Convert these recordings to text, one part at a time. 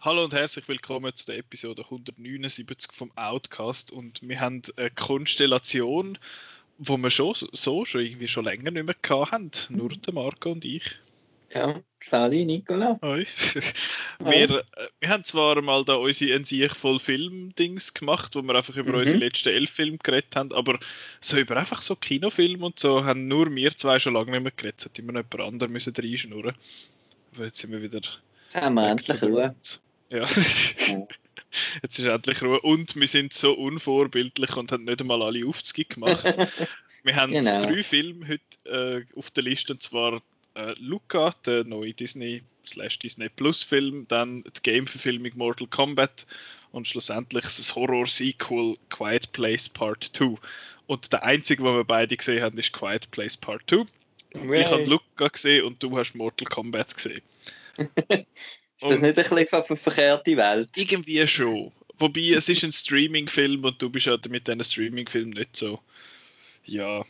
Hallo und herzlich willkommen zu der Episode 179 vom Outcast und wir haben eine Konstellation, wo wir schon so schon irgendwie schon länger nicht mehr haben, nur der Marco und ich. Ja, Sali, Nicola. Hoi. wir, äh, wir haben zwar mal da unsere ein sich voll Film-Dings gemacht, wo wir einfach über Mhm. unsere letzten elf Filme geredet haben, aber so über einfach so Kinofilme und so haben nur wir zwei schon lange nicht mehr geredet. Es hat immer noch jemand anderes müssen reinschnurren. Aber jetzt sind wir wieder Jetzt haben wir endlich Ruhe. Ja. Jetzt ist endlich Ruhe. Und wir sind so unvorbildlich und haben nicht einmal alle Aufzüge gemacht. Wir haben Genau. drei Filme heute äh, auf der Liste, und zwar äh, Luca, der neue Disney slash Disney Plus Film, dann die Game-Verfilmung Mortal Kombat und schlussendlich das Horror-Sequel Quiet Place Part 2. Und der einzige, den wir beide gesehen haben, ist Quiet Place Part 2. Ich habe Luca gesehen und du hast Mortal Kombat gesehen. Ist das nicht ein bisschen auf eine verkehrte Welt? Irgendwie schon. Wobei es ist ein Streaming-Film und du bist ja mit diesen Streaming-Film nicht so. Ja.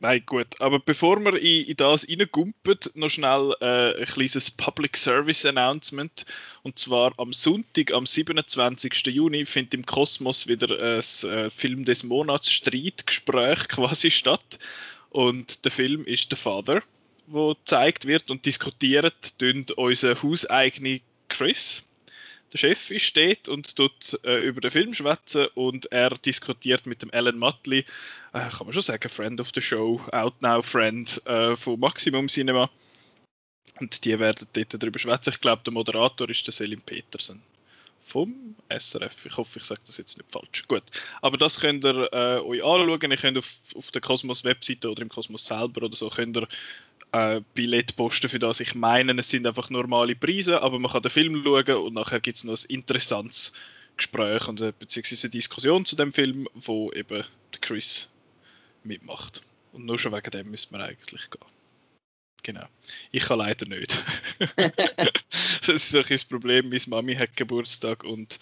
Nein, gut. Aber bevor wir in, in das reingumpen, noch schnell äh, ein kleines Public Service Announcement. Und zwar am Sonntag, am 27. Juni, findet im Kosmos wieder ein äh, Film des Monats Streitgespräch quasi statt. Und der Film ist The Father, wo gezeigt wird und diskutiert tun unser hauseigene Chris. Der Chef ist dort und tut äh, über den Film schwätzen und er diskutiert mit dem Alan Mutley, äh, kann man schon sagen, Friend of the Show, Out Now Friend äh, von Maximum Cinema. Und die werden dort darüber schwätzen. Ich glaube, der Moderator ist der Selim Petersen vom SRF. Ich hoffe, ich sage das jetzt nicht falsch. Gut. Aber das könnt ihr äh, euch anschauen. Ihr könnt auf, auf der Kosmos-Webseite oder im Kosmos selber oder so könnt ihr äh, Billett posten für das. Ich meine, es sind einfach normale Preise, aber man kann den Film schauen und nachher gibt es noch ein interessantes Gespräch und, äh, beziehungsweise eine Diskussion zu dem Film, wo eben der Chris mitmacht. Und nur schon wegen dem müsste man eigentlich gehen. Genau. Ich kann leider nicht. das ist ein das Problem. Meine Mami hat Geburtstag und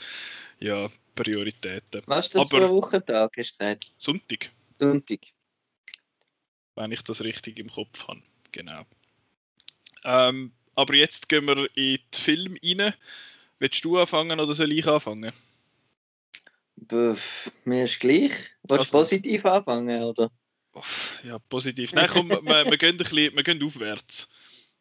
ja, Prioritäten. Was ist das Aber- für ein Wochentag, hast du gesagt? Sonntag, Sonntag. wenn ich das richtig im Kopf habe. Genau. Ähm, aber jetzt gehen wir in den Film rein. Willst du anfangen oder soll ich anfangen? Pff, Mir ist gleich. Willst du Also- positiv anfangen, oder? Ja, positiv. Nein, komm, wir, wir, gehen ein bisschen, wir gehen aufwärts.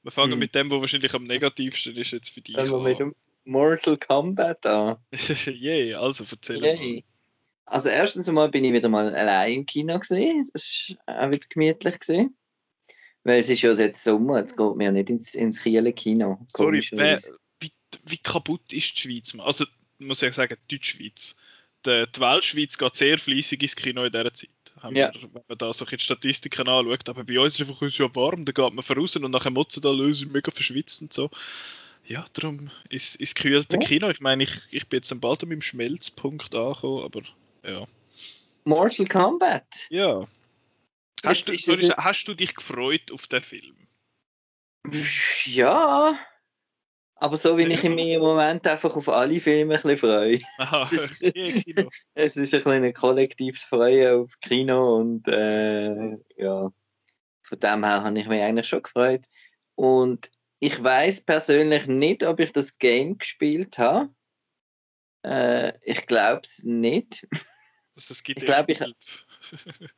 Wir fangen Hm. mit dem, was wahrscheinlich am negativsten ist jetzt für dich. Fangen wir mit dem Mortal Kombat an. Yay, also erzähl mal. Yay. Also erstens einmal bin ich wieder mal allein im Kino gesehen. Das war auch wieder gemütlich gesehen. Weil es ist ja jetzt Sommer, jetzt geht mir ja nicht ins, ins Kieler Kino. Sorry, wer, wie, wie kaputt ist die Schweiz? Also, muss ich sagen, die Deutschschweiz. Die, die Weltschweiz geht sehr fleissig ins Kino in dieser Zeit. Ja. wir, wenn man da so die Statistiken anschaut. Aber bei uns ist einfach ja warm, da geht man voraus und nachher motzen da lösen mega verschwitzt und so. Ja, darum ist, ist gekühlte Ja. Kino. Ich meine, ich, ich bin jetzt bald an meinem Schmelzpunkt angekommen, aber ja. Mortal Kombat. Ja. Hast du, sorry, es- hast du dich gefreut auf den Film? Ja. Aber so wie ich mich im Moment einfach auf alle Filme ein bisschen freue. Aha, Das ist- Kino. Es ist ein ein kollektives Freuen auf Kino und äh, ja, von dem her habe ich mich eigentlich schon gefreut. Und ich weiß persönlich nicht, ob ich das Game gespielt habe. Äh, ich glaube es nicht. Also, es gibt Ich glaub, ich-.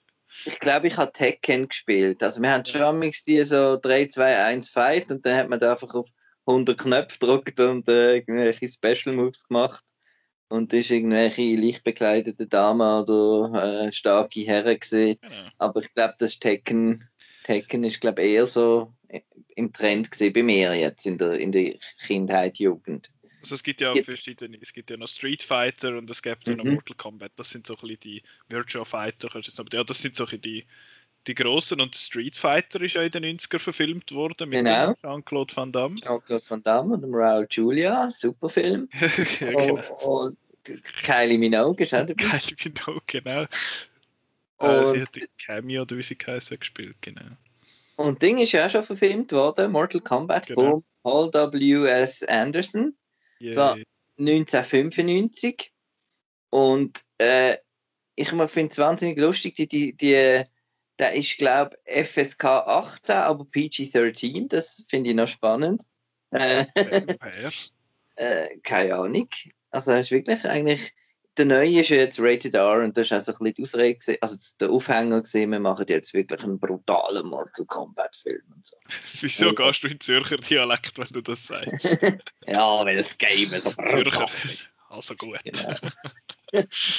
Ich glaube, ich habe Tekken gespielt. Also wir haben schon die so 3, 2, 1 Fight und dann hat man da einfach auf 100 Knöpfe gedrückt und äh, irgendwelche Special Moves gemacht. Und ist irgendwelche leicht bekleidete Damen oder äh, starke Herren gesehen. Genau. Aber ich glaube, das Tekken, Tekken ist glaube eher so im Trend gesehen bei mir jetzt in der, in der Kindheit, Jugend. Also es gibt Es ja gibt- verschiedene, es gibt ja noch Street Fighter und es gibt ja noch Mhm. Mortal Kombat, das sind so ein bisschen die Virtual Fighter, kannst du jetzt aber ja, das sind so ein die, die grossen und Street Fighter ist ja in den 90er verfilmt worden mit Genau. Jean-Claude Van Damme. Jean-Claude Van Damme und dem Raul Julia, super Film. ja, genau. Und, und Kylie Minogue ist auch dabei. Geil, genau, genau. Äh, sie hat den Cameo oder wie sie geheißen gespielt, genau. Und Ding ist ja auch schon verfilmt worden, Mortal Kombat Genau. von Paul W.S. Anderson. Yay. So. 1995. Und äh, ich finde es wahnsinnig lustig, die, die, die, der ist, glaube ich, FSK 18, aber PG-13. Das finde ich noch spannend. Äh, Woher? äh, keine Ahnung. Also, er ist wirklich eigentlich. Der neue ist ja jetzt Rated R und das ist also ein bisschen die Ausrede, also der Aufhänger gesehen, wir machen jetzt wirklich einen brutalen Mortal Kombat-Film und so. Wieso gehst du in Zürcher Dialekt, wenn du das sagst? Ja, weil das Game so Zürcher. brutal Also gut. Genau.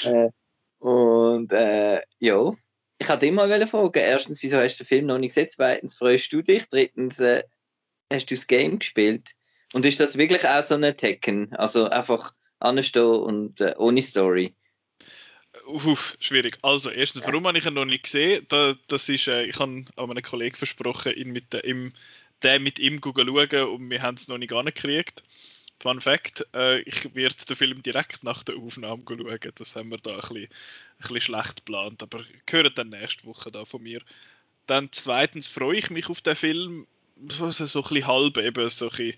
äh, und äh, ja, ich wollte immer mal fragen, erstens, wieso hast du den Film noch nicht gesehen? Zweitens, freust du dich? Drittens, äh, hast du das Game gespielt? Und ist das wirklich auch so ein Tekken? Also einfach anstehen und äh, ohne Story? Uff, schwierig. Also, erstens, warum habe ich ihn noch nicht gesehen? Da, das ist, äh, ich habe an meinen Kollegen versprochen, ihn mit, äh, ihm, den mit ihm zu schauen und wir haben es noch nicht angekriegt. Fun Fact, äh, ich werde den Film direkt nach der Aufnahme schauen. Das haben wir da ein bisschen, ein bisschen schlecht geplant, aber gehört dann nächste Woche da von mir. Dann zweitens freue ich mich auf den Film, so, so so ein bisschen halb eben, so ein bisschen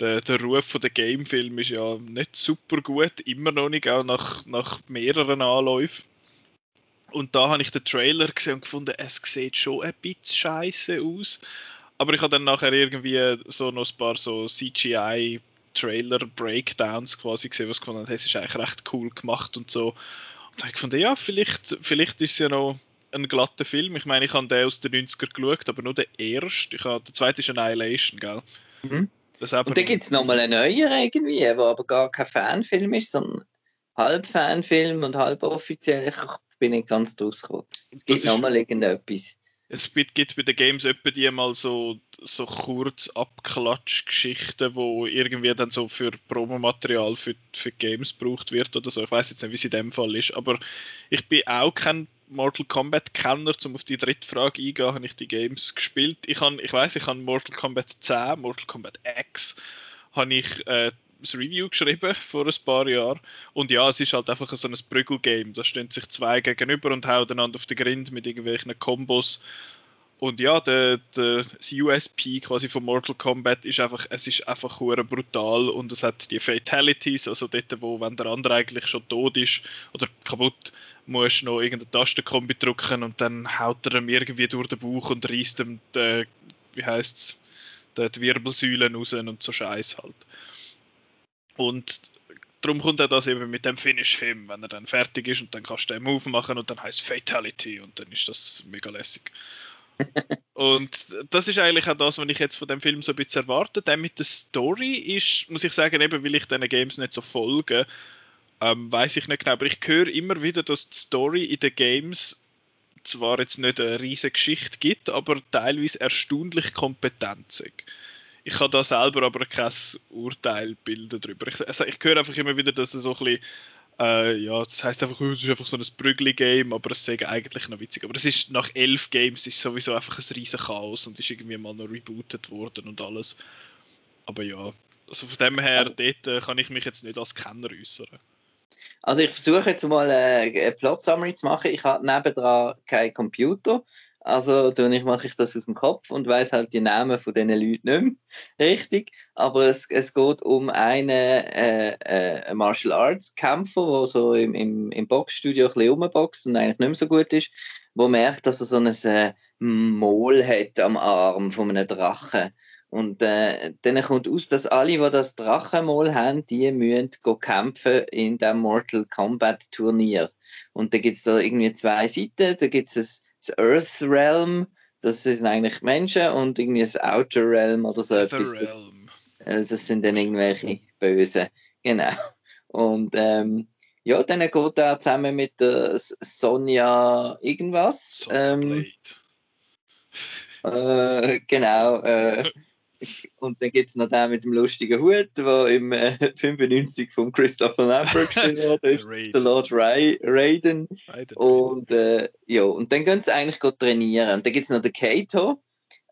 der, der Ruf von der Gamefilm ist ja nicht super gut, immer noch nicht, auch nach, nach mehreren Anläufen. Und da habe ich den Trailer gesehen und gefunden, es sieht schon ein bisschen scheiße aus. Aber ich habe dann nachher irgendwie so noch ein paar so CGI Trailer Breakdowns quasi gesehen, was gefunden habe, es ist eigentlich recht cool gemacht und so. Und da habe ich gefunden, ja, vielleicht, vielleicht ist es ja noch ein glatter Film. Ich meine, ich habe den aus den 90er geschaut, aber nur den ersten. Ich habe, der zweite ist Annihilation, gell? Mhm. Das Und dann gibt es nochmal einen neuen irgendwie, der aber gar kein Fanfilm ist, sondern halb Fanfilm und halb offiziell. Ich bin nicht ganz draus gekommen. Es gibt nochmal irgendetwas. Es gibt gibt bei den Games etwa die mal so, so kurz Abklatsch-Geschichten, wo irgendwie dann so für Promomaterial für, für Games gebraucht wird oder so. Ich weiß jetzt nicht, wie es in dem Fall ist, aber ich bin auch kein Mortal Kombat-Kenner, um auf die dritte Frage eingehen, habe ich die Games gespielt. Ich, han, ich weiß, ich habe Mortal Kombat 10, Mortal Kombat X, habe ich äh, das Review geschrieben vor ein paar Jahren. Und ja, es ist halt einfach so ein Prügelgame. Da stehen sich zwei gegenüber und hauen einander auf den Grind mit irgendwelchen Kombos. Und ja, der, der, das USP quasi von Mortal Kombat ist einfach, es ist einfach brutal und es hat die Fatalities, also dort, wo, wenn der andere eigentlich schon tot ist oder kaputt, musst du noch irgendeine Tastenkombi drücken und dann haut er ihm irgendwie durch den Bauch und reißt ihm, die, wie heißt's, die, die Wirbelsäulen raus und so Scheiß halt. Und darum kommt er das eben mit dem Finish Him, wenn er dann fertig ist und dann kannst du den Move machen und dann heißt Fatality und dann ist das mega lässig. Und das ist eigentlich auch das, was ich jetzt von dem Film so ein bisschen erwarte. Der mit der Story ist, muss ich sagen, eben weil ich diesen Games nicht so folge, ähm, weiß ich nicht genau, aber ich höre immer wieder, dass die Story in den Games zwar jetzt nicht eine riesige Geschichte gibt, aber teilweise erstaunlich kompetent ist. Ich kann da selber aber kein Urteil bilden darüber. Ich, also ich höre einfach immer wieder, dass es so ein bisschen, äh, ja, das heißt einfach, es ist einfach so ein Brügli-Game, aber es ist eigentlich noch witzig. Aber es ist nach elf Games ist sowieso einfach ein riesen Chaos und ist irgendwie mal noch rebootet worden und alles. Aber ja, also von dem her, Also- dort äh, kann ich mich jetzt nicht als Kenner äußern. Also ich versuche jetzt mal äh, eine Plot-Summary zu machen. Ich habe nebendran keinen Computer. Also tue ich, mache ich das aus dem Kopf und weiß halt die Namen von diesen Leuten nicht mehr richtig. Aber es, es geht um einen äh, äh, Martial Arts Kämpfer, der so im, im, im Boxstudio ein bisschen rumboxt und eigentlich nicht mehr so gut ist, wo merkt, dass er so ein äh, Mol hat am Arm von einem Drachen. Und äh, dann kommt aus, dass alle, die das Drachenmol haben, die müssen kämpfen in dem Mortal Kombat Turnier. Und da gibt es da irgendwie zwei Seiten. Da gibt es das Earth Realm, das sind eigentlich Menschen, und irgendwie das Outer Realm oder so The etwas. Das, Realm. äh, das sind dann irgendwelche Bösen. Genau. Und ähm, ja, dann geht er zusammen mit der Sonja irgendwas. Ähm, äh, genau. Äh, und dann gibt es noch den mit dem lustigen Hut, der im äh, 95 von Christopher Lambert gespielt worden ist. Der Lord Ray Raiden. Raiden. Und äh, ja, und dann gehen sie eigentlich trainieren. Und dann gibt es noch den Kato.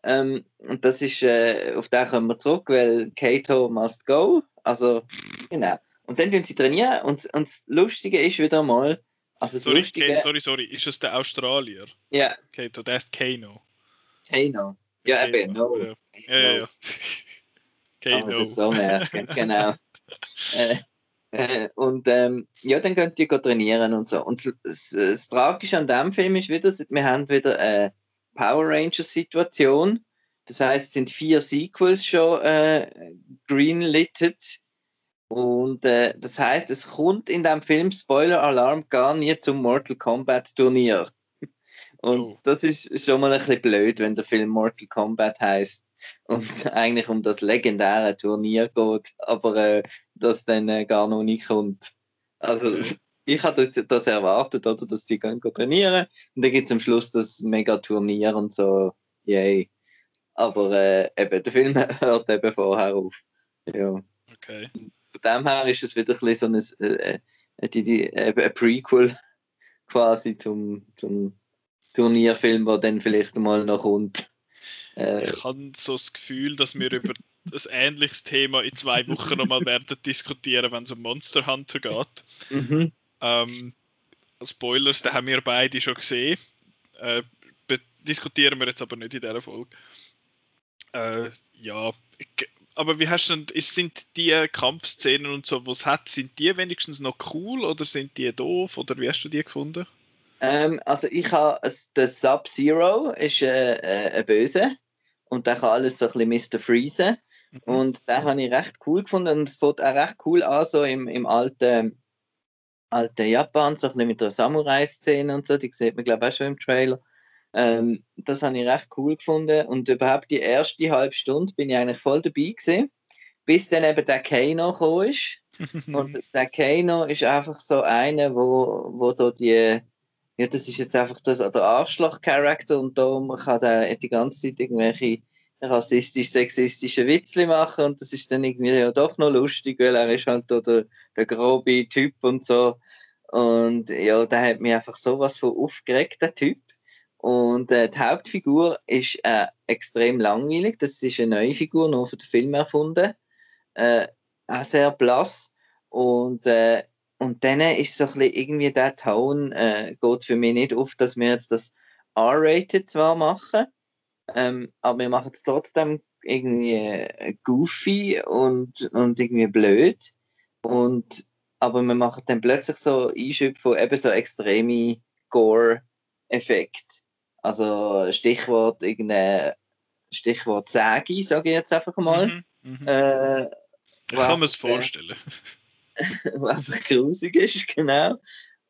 Ähm, und das ist, äh, auf den kommen wir zurück, weil Kato must go. Also, genau. Und dann gehen sie trainieren. Und, und das Lustige ist wieder mal, also Sorry, Lustige, sorry, sorry, ist das der Australier? ja, Okay, der ist Kano. Kano. Ja, Kano, eben, no. Ja, ja, ja. ja. Kano. so merken, genau. äh, äh, und ähm, ja, dann könnt ihr trainieren und so. Und das, das, Tragische an dem Film ist wieder, wir haben wieder eine Power Rangers Situation. Das heißt, es sind vier Sequels schon äh, greenlighted. Und äh, das heißt, es kommt in dem Film Spoiler Alarm gar nie zum Mortal Kombat Turnier. Und oh. das ist schon mal ein bisschen blöd, wenn der Film Mortal Kombat heißt und eigentlich um das legendäre Turnier geht, aber äh, das dann äh, gar noch nicht kommt. Also okay. ich hatte das, das, erwartet, oder, dass die gehen trainieren und dann gibt es am Schluss das Mega-Turnier und so, yay. Aber äh, eben, der Film hört eben vorher auf. Ja. Okay. Von dem her ist es wieder ein bisschen so ein, äh, äh die, die, äh, ein Prequel quasi zum, zum Turnierfilm, der dann vielleicht mal noch kommt. Äh, ich habe so das Gefühl, dass wir über ein ähnliches Thema in zwei Wochen nochmal werden diskutieren, wenn es um Monster Hunter geht. Mhm. Ähm, Spoilers, da haben wir beide schon gesehen. Äh, diskutieren wir jetzt aber nicht in dieser Folge. Äh, ja, aber wie hast du denn, sind die Kampfszenen und so, was hat, sind die wenigstens noch cool oder sind die doof oder wie hast du die gefunden? Ähm, also ich habe, der Sub-Zero ist äh, äh, ein Böse und der kann alles so ein bisschen Mr. Freeze. Mhm. Und den habe ich recht cool gefunden und es fängt auch recht cool an, so im, im alten, alten Japan, so ein bisschen mit der Samurai-Szene und so, die sieht man glaube ich auch schon im Trailer. Ähm, das habe ich recht cool gefunden und überhaupt die erste halbe Stunde bin ich eigentlich voll dabei gewesen, bis dann eben der Kano gekommen ist. und der Kano ist einfach so einer, wo, wo da die ja, das ist jetzt einfach das, der Arschloch-Charakter und darum kann er die ganze Zeit irgendwelche rassistisch-sexistische Witzli machen und das ist dann irgendwie ja doch noch lustig, weil er ist halt der, der grobe Typ und so. Und ja, der hat mich einfach sowas von aufgeregt, der Typ. Und äh, die Hauptfigur ist äh, extrem langweilig. Das ist eine neue Figur, nur für den Film erfunden. Äh, auch sehr blass. Und äh, und dann ist so ein bisschen irgendwie der Ton, äh, geht für mich nicht auf, dass wir jetzt das R-Rated zwar machen, ähm, aber wir machen es trotzdem irgendwie äh, goofy und, und irgendwie blöd. Und, aber wir machen dann plötzlich so Einschübe von eben so extreme Gore-Effekt. Also Stichwort irgendein Stichwort Säge, sage ich jetzt einfach mal. Mhm, mhm. Äh, ich kann mir es vorstellen. was einfach grusig ist, genau.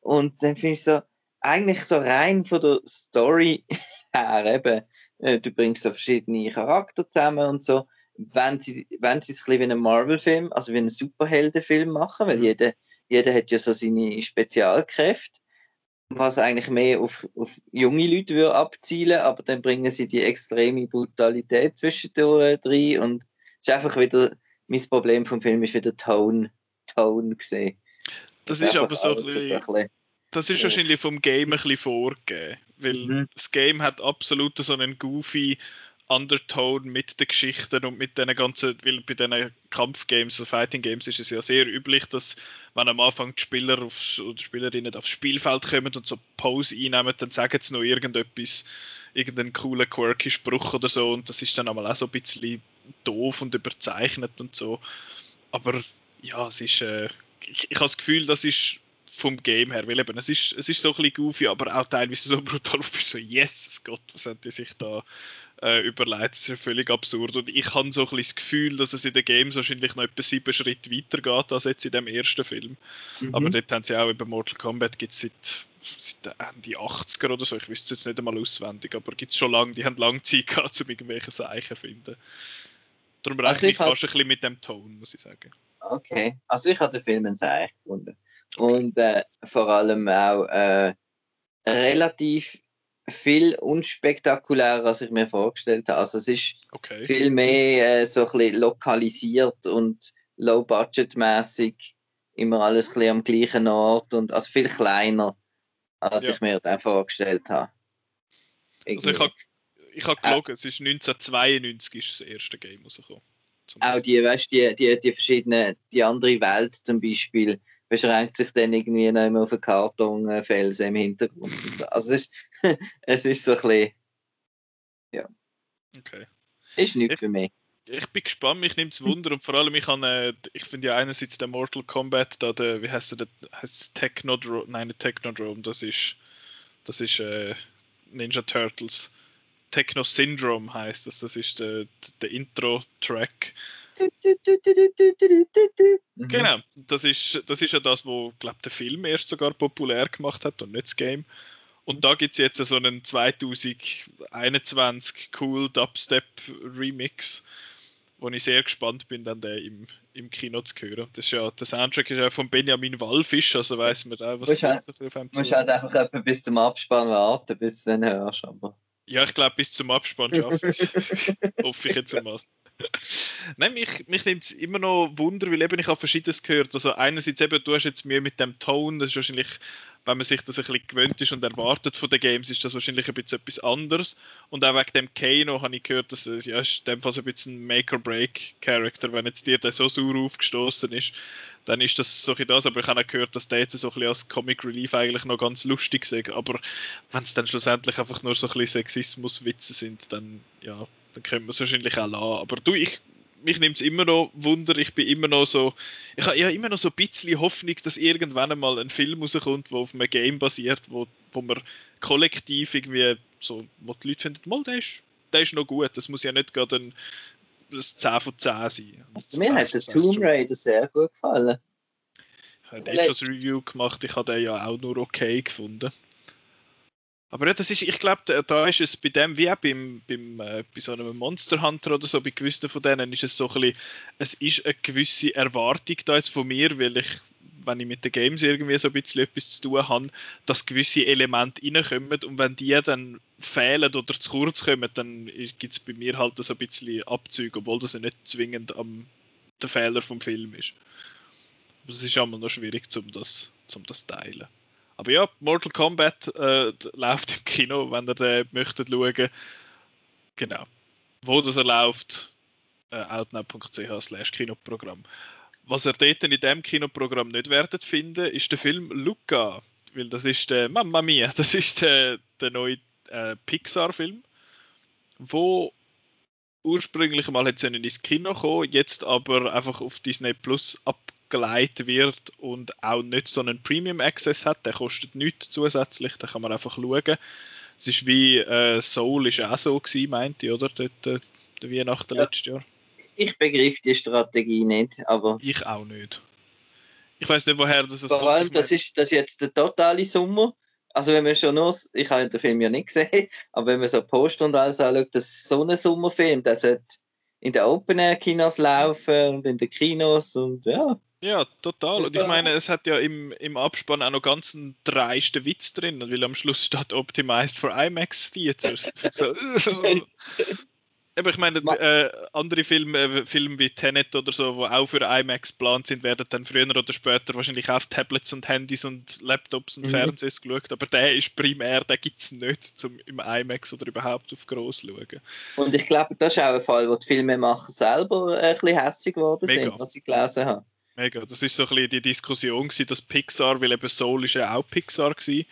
Und dann finde ich so, eigentlich so rein von der Story her eben, äh, du bringst so verschiedene Charakter zusammen und so, wenn sie, wenn sie es ein bisschen wie einen Marvel-Film, also wie einen Superheldenfilm machen, weil mhm. jeder, jeder hat ja so seine Spezialkräfte, was eigentlich mehr auf, auf junge Leute würde abzielen, aber dann bringen sie die extreme Brutalität zwischendurch rein und es ist einfach wieder, mein Problem vom Film ist wieder Tone Tone gesehen. Das, das ist aber so ein bisschen, bisschen, Das ist wahrscheinlich vom Game ein bisschen vorgegeben. Weil mhm. das Game hat absolut so einen goofy Undertone mit den Geschichten und mit den ganzen, weil bei diesen Kampfgames, also Fighting Games, ist es ja sehr üblich, dass wenn am Anfang die Spieler auf, oder Spielerinnen aufs Spielfeld kommen und so Pause einnehmen, dann sagen sie noch irgendetwas, irgendeinen coolen, quirky Spruch oder so und das ist dann einmal auch so ein bisschen doof und überzeichnet und so. Aber ja, es ist, äh, ich, ich habe das Gefühl, das ist vom Game her, weil eben, es ist, es ist so ein bisschen goofy, aber auch teilweise so brutal, so, yes, Gott, was haben die sich da äh, überlegt, das ist ja völlig absurd und ich habe so ein bisschen das Gefühl, dass es in den Games wahrscheinlich noch etwa sieben Schritte weiter geht als jetzt in dem ersten Film, mhm. aber dort haben sie auch über Mortal Kombat gibt es seit, seit Ende 80er oder so, ich wüsste es jetzt nicht einmal auswendig, aber gibt es schon lange, die haben lange Zeit gehabt, um irgendwelche Zeichen zu finden. Darum rechne also ich fast ein bisschen mit dem Ton, muss ich sagen. Okay, also ich habe den Film sehr gefunden. Und äh, vor allem auch äh, relativ viel unspektakulärer, als ich mir vorgestellt habe. Also es ist okay. viel mehr äh, so ein bisschen lokalisiert und low-budget-mäßig, immer alles ein bisschen am gleichen Ort und also viel kleiner, als ja. ich mir das vorgestellt habe. Also ich habe ich hab gelogen, äh, es ist 1992 ist das erste Game rausgekommen. Auch die, weißt die, die, die verschiedenen, die andere Welt zum Beispiel, beschränkt sich dann irgendwie noch immer auf einen Kartonfelsen im Hintergrund. Also es ist, es ist so ein bisschen, ja. Okay. Ist nichts für mich. ich bin gespannt, mich nimmt es Wunder und vor allem ich, äh, ich finde ja einerseits der Mortal Kombat, da der, wie heißt der, heißt Technodrome, nein Technodrome, das ist, das ist äh, Ninja Turtles. Techno Syndrome heißt das, das ist der, der Intro-Track. Mhm. Genau, das ist, das ist ja das, wo glaube der Film erst sogar populär gemacht hat und nicht das Game. Und da gibt es jetzt so einen 2021 cool Dubstep Remix, wo ich sehr gespannt bin, dann den im, im Kino zu hören. Das ist ja, der Soundtrack ist ja von Benjamin Wallfisch, also weiß man auch, was musst halt, auf ihm musst halt einfach bis zum Abspann warten, bis du dann hörst. Aber. Ja, ich glaube, bis zum Abspann schaffe ich Hoffe ich jetzt einmal. Nein, mich, mich nimmt es immer noch Wunder, weil eben ich habe Verschiedenes gehört. Also einerseits eben, du hast jetzt Mühe mit dem Tone, das ist wahrscheinlich, wenn man sich das ein bisschen gewöhnt ist und erwartet von den Games, ist das wahrscheinlich ein bisschen etwas anderes. Und auch wegen dem Kano habe ich gehört, dass es ja, ist in dem Fall so ein bisschen ein Make-or-Break-Character, wenn jetzt dir der so sauer aufgestoßen ist, dann ist das so ein das, aber ich habe auch gehört, dass der jetzt so ein bisschen als Comic Relief eigentlich noch ganz lustig ist, aber wenn es dann schlussendlich einfach nur so ein bisschen Sexismus-Witze sind, dann ja, dann können wir es wahrscheinlich auch lassen. Aber du, ich, mich nimmt es immer noch Wunder, ich bin immer noch so, ich habe ja immer noch so ein bisschen Hoffnung, dass irgendwann einmal ein Film rauskommt, der auf einem Game basiert, wo, wo man kollektiv irgendwie so, wo die Leute finden, mal, der ist, der ist noch gut, das muss ja nicht gerade ein das 10 von 10 sein. Also mir hat der Tomb Raider sehr gut gefallen. Ich habe etwas Review gemacht, ich habe den ja auch nur okay gefunden. Aber ja, das ist, ich glaube, da ist es bei dem wie auch beim, beim, äh, bei so einem Monster Hunter oder so, bei gewissen von denen ist es so ein bisschen, es ist eine gewisse Erwartung da jetzt von mir, weil ich, wenn ich mit den Games irgendwie so ein bisschen etwas zu tun habe, dass gewisse Elemente reinkommen und wenn die dann fehlen oder zu kurz kommen, dann gibt es bei mir halt so ein bisschen Abzüge, obwohl das ja nicht zwingend am der Fehler vom Film ist. Aber es ist immer noch schwierig, um das, um das teilen. Aber ja, Mortal Kombat äh, läuft im Kino, wenn ihr den möchtet schauen. Genau. Wo das er läuft, äh, outnow.ch slash Kinoprogramm. Was ihr dort in diesem Kinoprogramm nicht werdet finden, ist der Film Luca. Weil das ist der, Mamma Mia, das ist der, der neue äh, Pixar-Film, wo ursprünglich mal ins Kino kommen, jetzt aber einfach auf Disney Plus ab geleitet wird und auch nicht so einen Premium Access hat, der kostet nichts zusätzlich, da kann man einfach schauen. Es ist wie äh, Soul ist auch so gewesen, meinte ich, oder? Dort, äh, der Weihnachten ja. letztes Jahr. Ich begriff die Strategie nicht, aber. Ich auch nicht. Ich weiß nicht, woher das Vor allem, das ist, das ist jetzt der totale Sommer. Also wenn man schon nur, ich habe den Film ja nicht gesehen, aber wenn man so Post und alles anschaut, das ist so ein Sommerfilm, der sollte in den Open-Air-Kinos laufen und in den Kinos und ja. Ja, total. Und ich meine, es hat ja im, im Abspann auch noch ganz einen dreisten Witz drin, weil am Schluss steht Optimized for IMAX Theaters. so, aber ich meine, äh, andere Filme, äh, Filme wie Tenet oder so, die auch für IMAX geplant sind, werden dann früher oder später wahrscheinlich auf Tablets und Handys und Laptops und mhm. Fernsehs geschaut. Aber der ist primär, den gibt es nicht zum im IMAX oder überhaupt auf groß schauen. Und ich glaube, das ist auch ein Fall, wo die Filmemacher selber ein bisschen hässlich geworden Mega. sind, was ich gelesen habe. Mega. Das ist so ein bisschen die Diskussion gewesen, dass Pixar, weil eben Soul ist ja auch Pixar gewesen.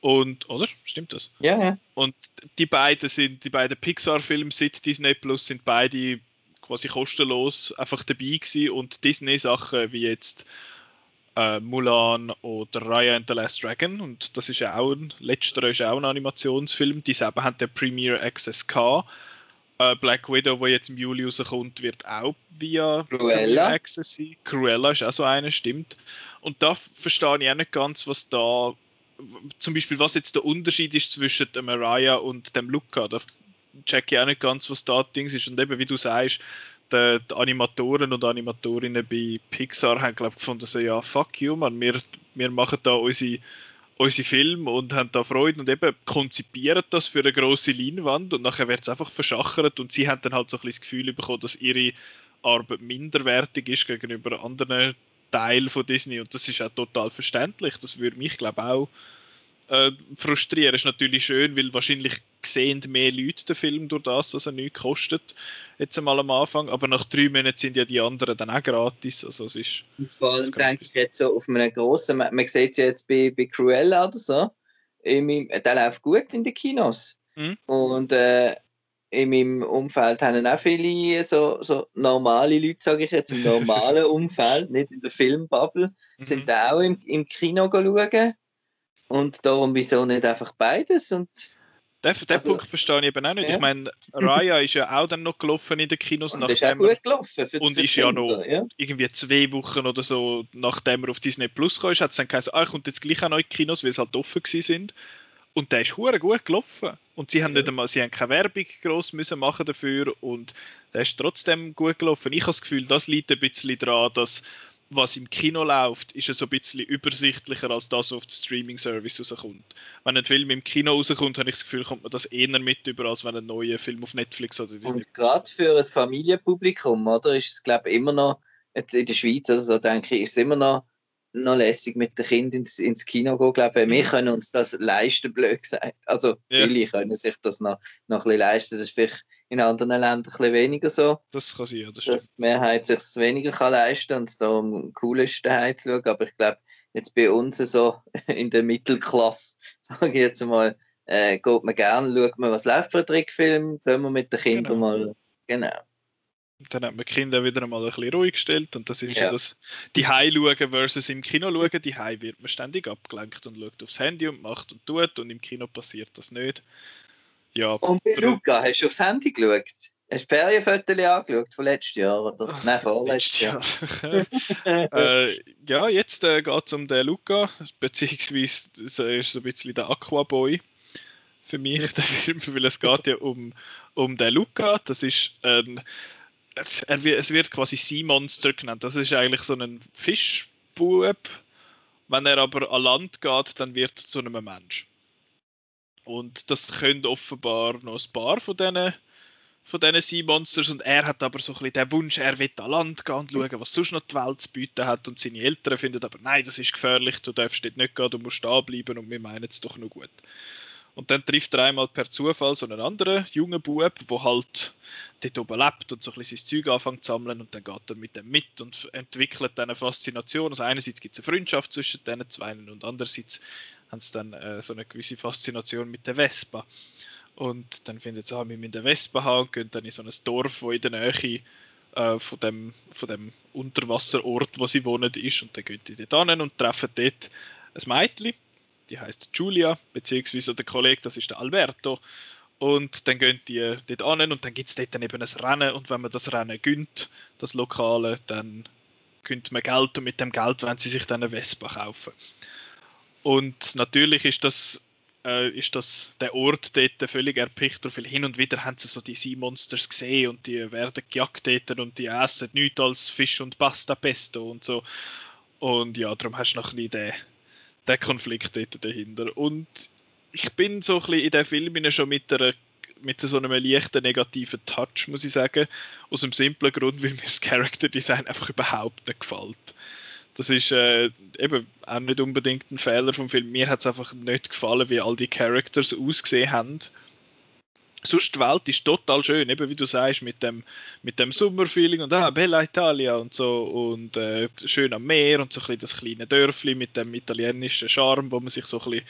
Und, oder? Stimmt das? Ja, ja. Und die beiden sind, die beiden Pixar-Filme seit Disney Plus sind beide quasi kostenlos einfach dabei gewesen und Disney-Sachen wie jetzt äh, Mulan oder Raya and the Last Dragon und das ist ja auch ein, letzterer ist auch ein Animationsfilm, die selber haben den Premiere Access gehabt äh, Black Widow, wo jetzt im Juli rauskommt, wird auch via Cruella Access sein. Cruella ist auch so eine, stimmt. Und da verstehe ich auch nicht ganz, was da, zum Beispiel, was jetzt der Unterschied ist zwischen der Mariah und dem Luca. Da check ich auch nicht ganz, was da Dings ist. Und eben, wie du sagst, die, die Animatoren und Animatorinnen bei Pixar haben, glaube ich, gefunden, so, ja, fuck you, man, wir, wir machen da unsere unsere Filme und haben da Freude und eben konzipieren das für eine große Leinwand und nachher wird es einfach verschachert und sie haben dann halt so ein bisschen das Gefühl bekommen, dass ihre Arbeit minderwertig ist gegenüber anderen Teilen von Disney und das ist auch total verständlich. Das würde mich glaube auch äh, frustrieren. Ist natürlich schön, weil wahrscheinlich sehen mehr Leute den Film durch das, dass er nichts kostet. Jetzt einmal am Anfang, aber nach drei Monaten sind ja die anderen dann auch gratis. Also es ist. Und vor allem denke ich jetzt so auf einem grossen, man, man sieht es ja jetzt bei, bei Cruella oder so, der läuft gut in den Kinos. Mhm. Und äh, in meinem Umfeld haben auch viele so, so normale Leute, sage ich jetzt, im normalen Umfeld, nicht in der Filmbubble, mhm. sind da auch im, im Kino schauen. Und darum, wieso nicht einfach beides? Und den, den also, Punkt verstehe ich eben auch nicht. Ja. Ich meine, Raya ist ja auch dann noch gelaufen in den Kinos. Und ist auch gut gelaufen für, Und für ist Kinder, ja noch ja. irgendwie zwei Wochen oder so, nachdem er auf Disney Plus kam, hat es dann gesagt, ah, kommt jetzt gleich auch noch in die Kinos, weil es halt offen sind. Und der ist hure gut gelaufen. Und sie haben nicht einmal, sie haben keine Werbung groß müssen machen dafür und der ist trotzdem gut gelaufen. Ich habe das Gefühl, das liegt ein bisschen daran, dass was im Kino läuft, ist es so ein bisschen übersichtlicher als das, was auf den Streaming-Service rauskommt. Wenn ein Film im Kino rauskommt, habe ich das Gefühl, kommt man das eher mit über, als wenn ein neuer Film auf Netflix oder Disney Und gerade für ein Familienpublikum, oder, ist es, glaube ich, immer noch, jetzt in der Schweiz, also so denke ich, ist es immer noch, noch lässig mit den Kindern ins, ins Kino gehen, glaube ich. Wir mhm. können uns das leisten, blöd gesagt. Also, ja. viele können sich das noch, noch ein bisschen leisten. Das ist vielleicht in anderen Ländern ein bisschen weniger so. Das kann sein, ja, das Dass die Mehrheit sich es weniger kann leisten und es darum cool ist, daheim zu schauen. Aber ich glaube, jetzt bei uns so in der Mittelklasse, sage ich jetzt mal, äh, geht man gerne, schaut man, was läuft für ein Trickfilm, können wir mit den Kindern genau. mal, genau. Dann hat man die Kinder wieder einmal ein bisschen ruhig gestellt und das ist ja, das die High schauen versus im Kino schauen. Die High wird man ständig abgelenkt und schaut aufs Handy und macht und tut und im Kino passiert das nicht. Ja, und bei Luca, hast du aufs Handy geschaut? Hast du Ferienfotos angeschaut von letztes Jahr? Oder? Nein, vorletztes Jahr. Jahr. äh, ja, jetzt äh, geht es um den Luca, beziehungsweise das ist so ein bisschen der Aquaboy für mich, der Film, weil es geht ja um, um den Luca. Das ist ein, es, es wird quasi Sea Monster genannt. Das ist eigentlich so ein Fischbub. Wenn er aber an Land geht, dann wird er zu einem Mensch. Und das können offenbar noch ein paar von diesen von diesen Sea Monsters und er hat aber so ein bisschen den Wunsch, er will an Land gehen und schauen, was sonst noch die Welt zu bieten hat und seine Eltern finden aber, nein, das ist gefährlich, du darfst dort nicht gehen, du musst da bleiben und wir meinen es doch nur gut. Und dann trifft er einmal per Zufall so einen anderen jungen Bub, der halt dort oben lebt und so ein bisschen sein Zeug anfängt zu sammeln und dann geht er mit dem mit und entwickelt dann eine Faszination. Also einerseits gibt es eine Freundschaft zwischen diesen zwei und andererseits haben sie dann äh, so eine gewisse Faszination mit der Vespa. Und dann finden sie, ah, wir müssen eine Vespa haben und gehen dann in so ein Dorf, wo in der Nähe äh, von, dem, von dem Unterwasserort, wo sie wohnen, ist. Und dann gehen die dort hin und treffen dort ein Mädchen, die heißt Julia, beziehungsweise der Kollege, das ist der Alberto. Und dann gehen die dort an und dann gibt es dort dann eben ein Rennen und wenn man das Rennen gönnt, das Lokale, dann gönnt man Geld und mit dem Geld wollen sie sich dann eine Vespa kaufen. Und natürlich ist das, äh, ist das der Ort dort völlig erpicht, weil hin und wieder haben sie so die Sea Monsters gesehen und die werden gejagt dort und die essen nichts als Fisch und Pasta Pesto und so. Und ja, darum hast du noch ein bisschen den, den Konflikt dort dahinter. Und ich bin so ein bisschen in den Film schon mit einer mit so einem leichten negativen Touch, muss ich sagen. Aus dem simplen Grund, weil mir das Character Design einfach überhaupt nicht gefällt. Das ist äh, eben auch nicht unbedingt ein Fehler vom Film. Mir hat es einfach nicht gefallen, wie all die Characters ausgesehen haben. Sonst die Welt ist total schön, eben wie du sagst, mit dem, mit dem Sommerfeeling und ah, Bella Italia und so und äh, schön am Meer und so ein bisschen das kleine Dörfli mit dem italienischen Charme, wo man sich so ein, bisschen,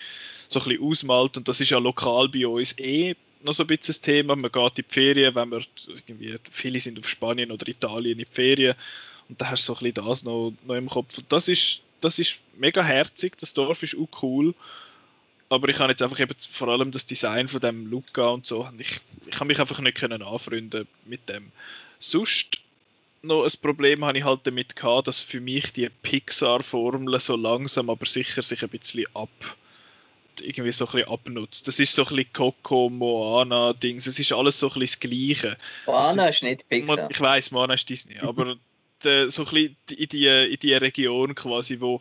so ein bisschen ausmalt und das ist ja lokal bei uns eh noch so ein bisschen das Thema. Man geht in die Ferien, wenn man irgendwie, viele sind auf Spanien oder Italien in die Ferien und da hast du so ein bisschen das noch, noch im Kopf. Und das ist, das ist mega herzig, das Dorf ist auch cool. Aber ich habe jetzt einfach eben vor allem das Design von dem Luca und so, ich, ich habe mich einfach nicht können anfreunden mit dem. Sonst noch ein Problem habe ich halt damit gehabt, dass für mich die Pixar-Formel so langsam, aber sicher sich ein bisschen ab irgendwie so ein bisschen abnutzt. Das ist so ein bisschen Coco, Moana, Dings. Es ist alles so ein bisschen das Gleiche. Moana ist nicht Pixar. Ich weiß, Moana ist Disney, aber äh, so ein bisschen in die, in die Region quasi, wo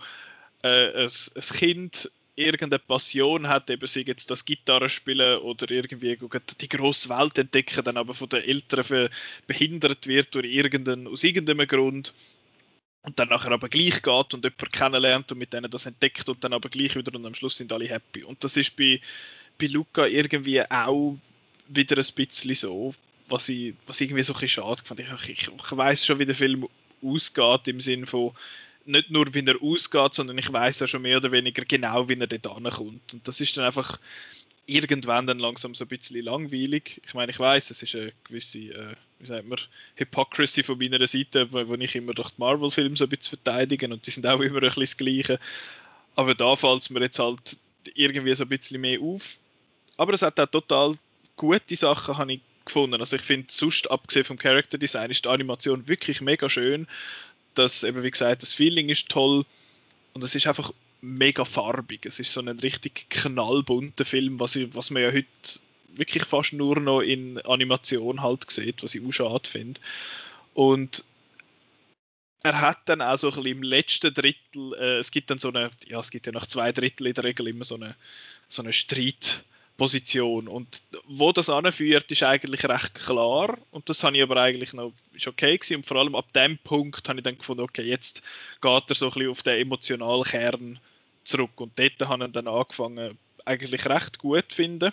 äh, ein Kind irgendeine Passion hat, eben sei jetzt das Gitarrespielen oder irgendwie die grosse Welt entdecken, dann aber von den Eltern behindert wird durch irgendeinen, aus irgendeinem Grund und dann nachher aber gleich geht und jemanden kennenlernt und mit denen das entdeckt und dann aber gleich wieder und am Schluss sind alle happy. Und das ist bei, bei Luca irgendwie auch wieder ein bisschen so, was ich, was ich irgendwie so ein bisschen schade fand. Ich, ich, ich weiß schon, wie der Film ausgeht, im Sinn von nicht nur, wie er ausgeht, sondern ich weiß ja schon mehr oder weniger genau, wie er dort ankommt. Und das ist dann einfach irgendwann dann langsam so ein bisschen langweilig. Ich meine, ich weiß, es ist eine gewisse, äh, wie sagt man, Hypocrisy von meiner Seite, wo, wo ich immer durch die Marvel-Filme so ein bisschen verteidigen und die sind auch immer ein bisschen das Gleiche. Aber da fällt es mir jetzt halt irgendwie so ein bisschen mehr auf. Aber es hat auch total gute Sachen, habe ich gefunden. Also ich finde, sonst abgesehen vom Character Design ist die Animation wirklich mega schön. Das eben, wie gesagt, das Feeling ist toll und es ist einfach mega farbig. Es ist so ein richtig knallbunter Film, was, ich, was man ja heute wirklich fast nur noch in Animation halt sieht, was ich auch schade finde. Und er hat dann auch so ein bisschen im letzten Drittel, äh, es gibt dann so eine, ja, es gibt ja nach zwei Drittel in der Regel immer so eine, so eine Streitposition. Und wo das anführt, ist eigentlich recht klar. Und das habe ich aber eigentlich noch, ist okay gewesen. Und vor allem ab dem Punkt habe ich dann gefunden, okay, jetzt geht er so ein bisschen auf den emotionalen Kern zurück. Und dort habe ich dann angefangen, eigentlich recht gut zu finden.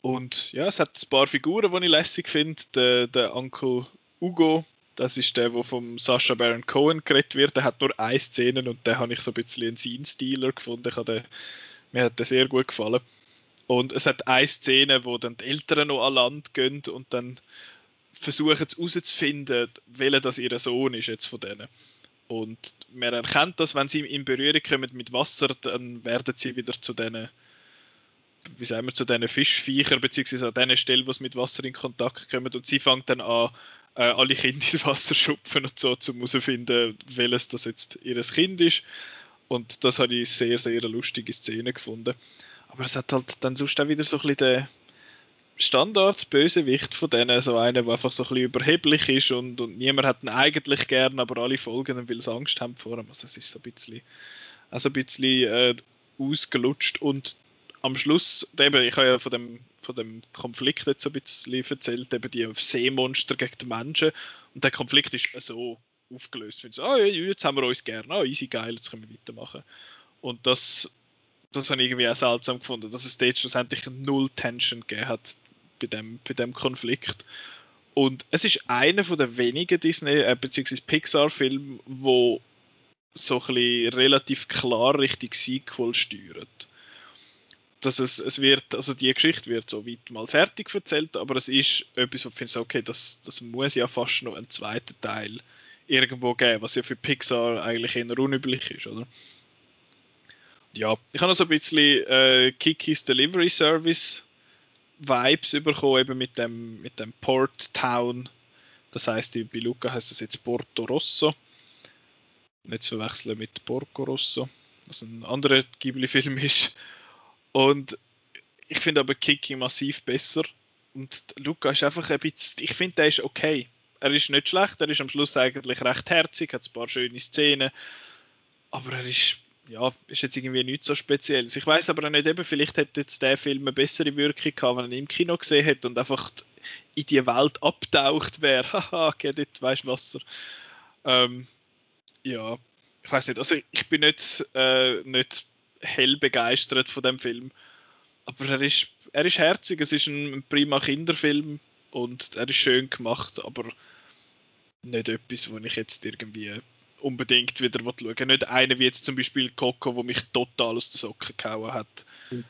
Und ja, es hat ein paar Figuren, die ich lässig finde. Der, der Onkel Ugo, das ist der, der vom Sascha Baron Cohen geredet wird. Der hat nur eine Szene und den habe ich so ein bisschen einen Scene-Stealer gefunden. Ich habe mir hat der sehr gut gefallen. Und es hat eine Szene, wo dann die Eltern noch an Land gehen und dann versuchen herauszufinden, welcher das ihr Sohn ist jetzt von denen. Und man erkennt das, wenn sie in Berührung kommen mit Wasser, dann werden sie wieder zu diesen, wie sagen wir, zu diesen Fischviechern, beziehungsweise an diesen Stellen, wo sie mit Wasser in Kontakt kommen. Und sie fangen dann an, äh, alle Kinder ins Wasser schupfen und so, um herauszufinden, welches das jetzt ihr Kind ist. Und das habe ich sehr, sehr eine lustige Szene gefunden. Aber es hat halt dann sonst auch wieder so ein bisschen den Standard-Bösewicht von denen, so einer, der einfach so ein bisschen überheblich ist und, und niemand hat ihn eigentlich gern, aber alle folgen weil sie Angst haben vor ihm. Also es ist so ein bisschen, also ein bisschen äh, ausgelutscht und am Schluss, eben, ich habe ja von dem, von dem Konflikt jetzt ein bisschen erzählt, eben die Seemonster gegen die Menschen und der Konflikt ist so aufgelöst. Ich so, ah, jetzt haben wir uns gern, ah, easy, geil, jetzt können wir weitermachen. Und das, das habe ich irgendwie auch seltsam gefunden, dass es dort schlussendlich null Tension gegeben hat bei dem, bei dem Konflikt. Und es ist einer von den wenigen Disney- äh, bzw. Pixar-Filmen, wo so ein relativ klar Richtung Sequel steuert. Dass es, es wird, also die Geschichte wird so weit mal fertig erzählt, aber es ist etwas, wo ich finde, okay, das, das muss ja fast noch einen zweiten Teil irgendwo geben, was ja für Pixar eigentlich eher unüblich ist, oder? Ja, ich habe noch so ein bisschen äh, Kikis Delivery Service Vibes bekommen, eben mit dem, mit dem Port Town. Das heißt, bei Luca heißt das jetzt Porto Rosso. Nicht zu verwechseln mit Porco Rosso, was ein anderer Ghibli-Film ist. Und ich finde aber Kiki massiv besser. Und Luca ist einfach ein bisschen, ich finde, der ist okay. Er ist nicht schlecht, er ist am Schluss eigentlich recht herzig, hat ein paar schöne Szenen. Aber er ist ja, ist jetzt irgendwie nichts so Spezielles. Ich weiß aber nicht, eben, vielleicht hätte jetzt der Film eine bessere Wirkung gehabt, wenn er ihn im Kino gesehen hätte und einfach in die Welt abtaucht wäre. Haha, geht dort, weißt Wasser. Ähm, ja, ich weiß nicht, also ich bin nicht, äh, nicht hell begeistert von dem Film. Aber er ist, er ist herzig, es ist ein prima Kinderfilm und er ist schön gemacht, aber nicht etwas, wo ich jetzt irgendwie unbedingt wieder schauen Nicht einer wie jetzt zum Beispiel Coco, wo mich total aus den Socken gehauen hat. Mhm.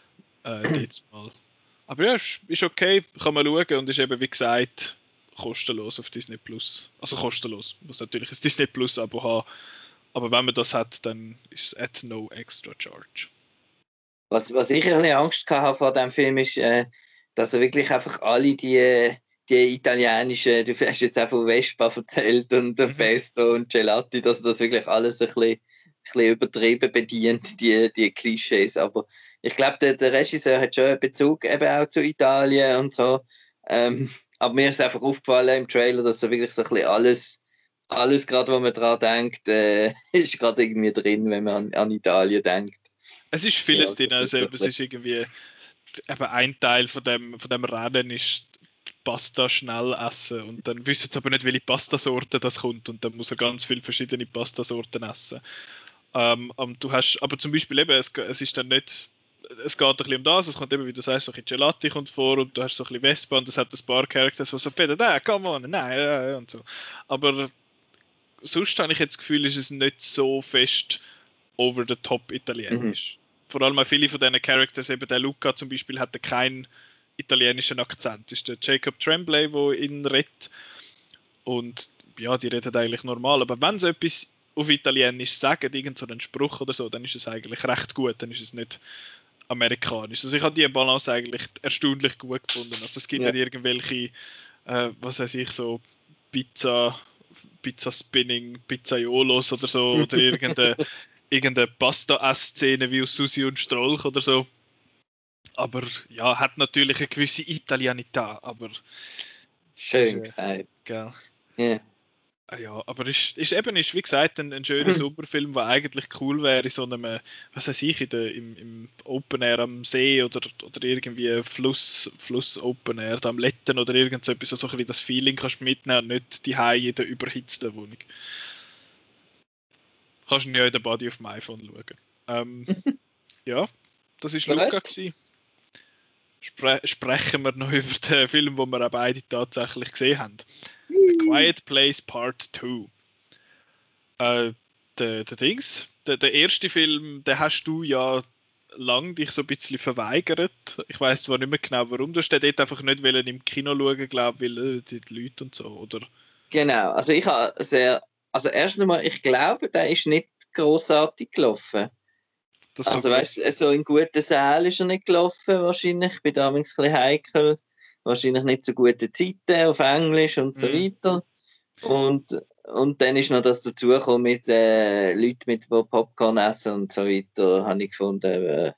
Äh, mal. Aber ja, ist, okay, kann man schauen und ist eben wie gesagt kostenlos auf Disney Plus. Also kostenlos, muss natürlich ein Disney Plus Abo haben. Aber wenn man das hat, dann ist es at no extra charge. Was, was ich ein bisschen Angst hatte vor dem Film ist, äh, dass er wirklich einfach alle die die italienische, du hast jetzt auch von Vespa erzählt und mhm. Pesto und Gelati, dass das wirklich alles ein bisschen, ein bisschen übertrieben bedient, die, die Klischees. Aber ich glaube, der, der Regisseur hat schon einen Bezug eben auch zu Italien und so. Ähm, aber mir ist einfach aufgefallen im Trailer, dass so wirklich so ein bisschen alles, alles gerade, wo man dran denkt, äh, ist gerade irgendwie drin, wenn man an, an Italien denkt. Es ist vieles ja, drin, also es ist irgendwie eben ein Teil von dem, von dem Rennen ist Pasta schnell essen und dann wissen sie aber nicht, welche Pastasorte das kommt und dann muss er ganz viele verschiedene Pastasorten essen. Ähm, du hast, aber zum Beispiel eben, es, es ist dann nicht, es geht ein bisschen um das, es kommt eben, wie du sagst, so ein bisschen Gelati kommt vor und du hast so ein bisschen Vespa und es hat ein paar Characters, die so finden, ah, come on, nein, ja, und so. Aber sonst habe ich jetzt das Gefühl, ist es nicht so fest over the top italienisch. vor allem auch viele von diesen Characters, eben der Luca zum Beispiel, hat keinen italienischen Akzent. Das ist der Jacob Tremblay, der ihn redet. Und ja, die reden eigentlich normal. Aber wenn sie etwas auf Italienisch sagen, irgendeinen so Spruch oder so, dann ist es eigentlich recht gut. Dann ist es nicht amerikanisch. Also ich habe die Balance eigentlich erstaunlich gut gefunden. Also es gibt ja. nicht irgendwelche, äh, was weiß ich, so Pizza, Pizza Spinning, Pizzaiolos oder so oder irgendeine, irgendeine Pasta-Ess-Szene wie aus Susi und Strolch oder so. Aber ja, hat natürlich eine gewisse Italianität, aber schön ist, äh, gesagt. Gell. Yeah. Ah ja, aber ist, ist eben, ist, wie gesagt, ein, ein schöner Superfilm, der eigentlich cool wäre in so einem, was weiß ich, in der, im, im Open Air am See oder, oder irgendwie Fluss, Fluss Open Air, da am Letten oder irgend so etwas, so ein bisschen das Feeling kannst du mitnehmen und nicht die in der überhitzten Wohnung. Kannst du ja in der Body auf dem iPhone schauen. Ähm, ja, das war Luca. Gewesen. Spre sprechen wir noch über den Film, den wir auch beide tatsächlich gesehen haben. A Quiet Place Part 2. Äh, der, der Dings, der, der erste Film, den hast du ja lang dich so ein bisschen verweigert. Ich weiß zwar nicht mehr genau warum. Du hast den dort einfach nicht im Kino schauen, glaube weil äh, die Leute und so, oder? Genau, also ich habe sehr, also erst einmal, ich glaube, der ist nicht großartig gelaufen. Also weißt du, so in guten Sälen ist er nicht gelaufen wahrscheinlich. Ich bin damals ein bisschen heikel wahrscheinlich nicht so gute Zeiten auf Englisch und so mhm. weiter. Und, und dann ist noch das dazugekommen mit äh, Leuten, mit die Popcorn essen und so weiter, habe ich gefunden, äh,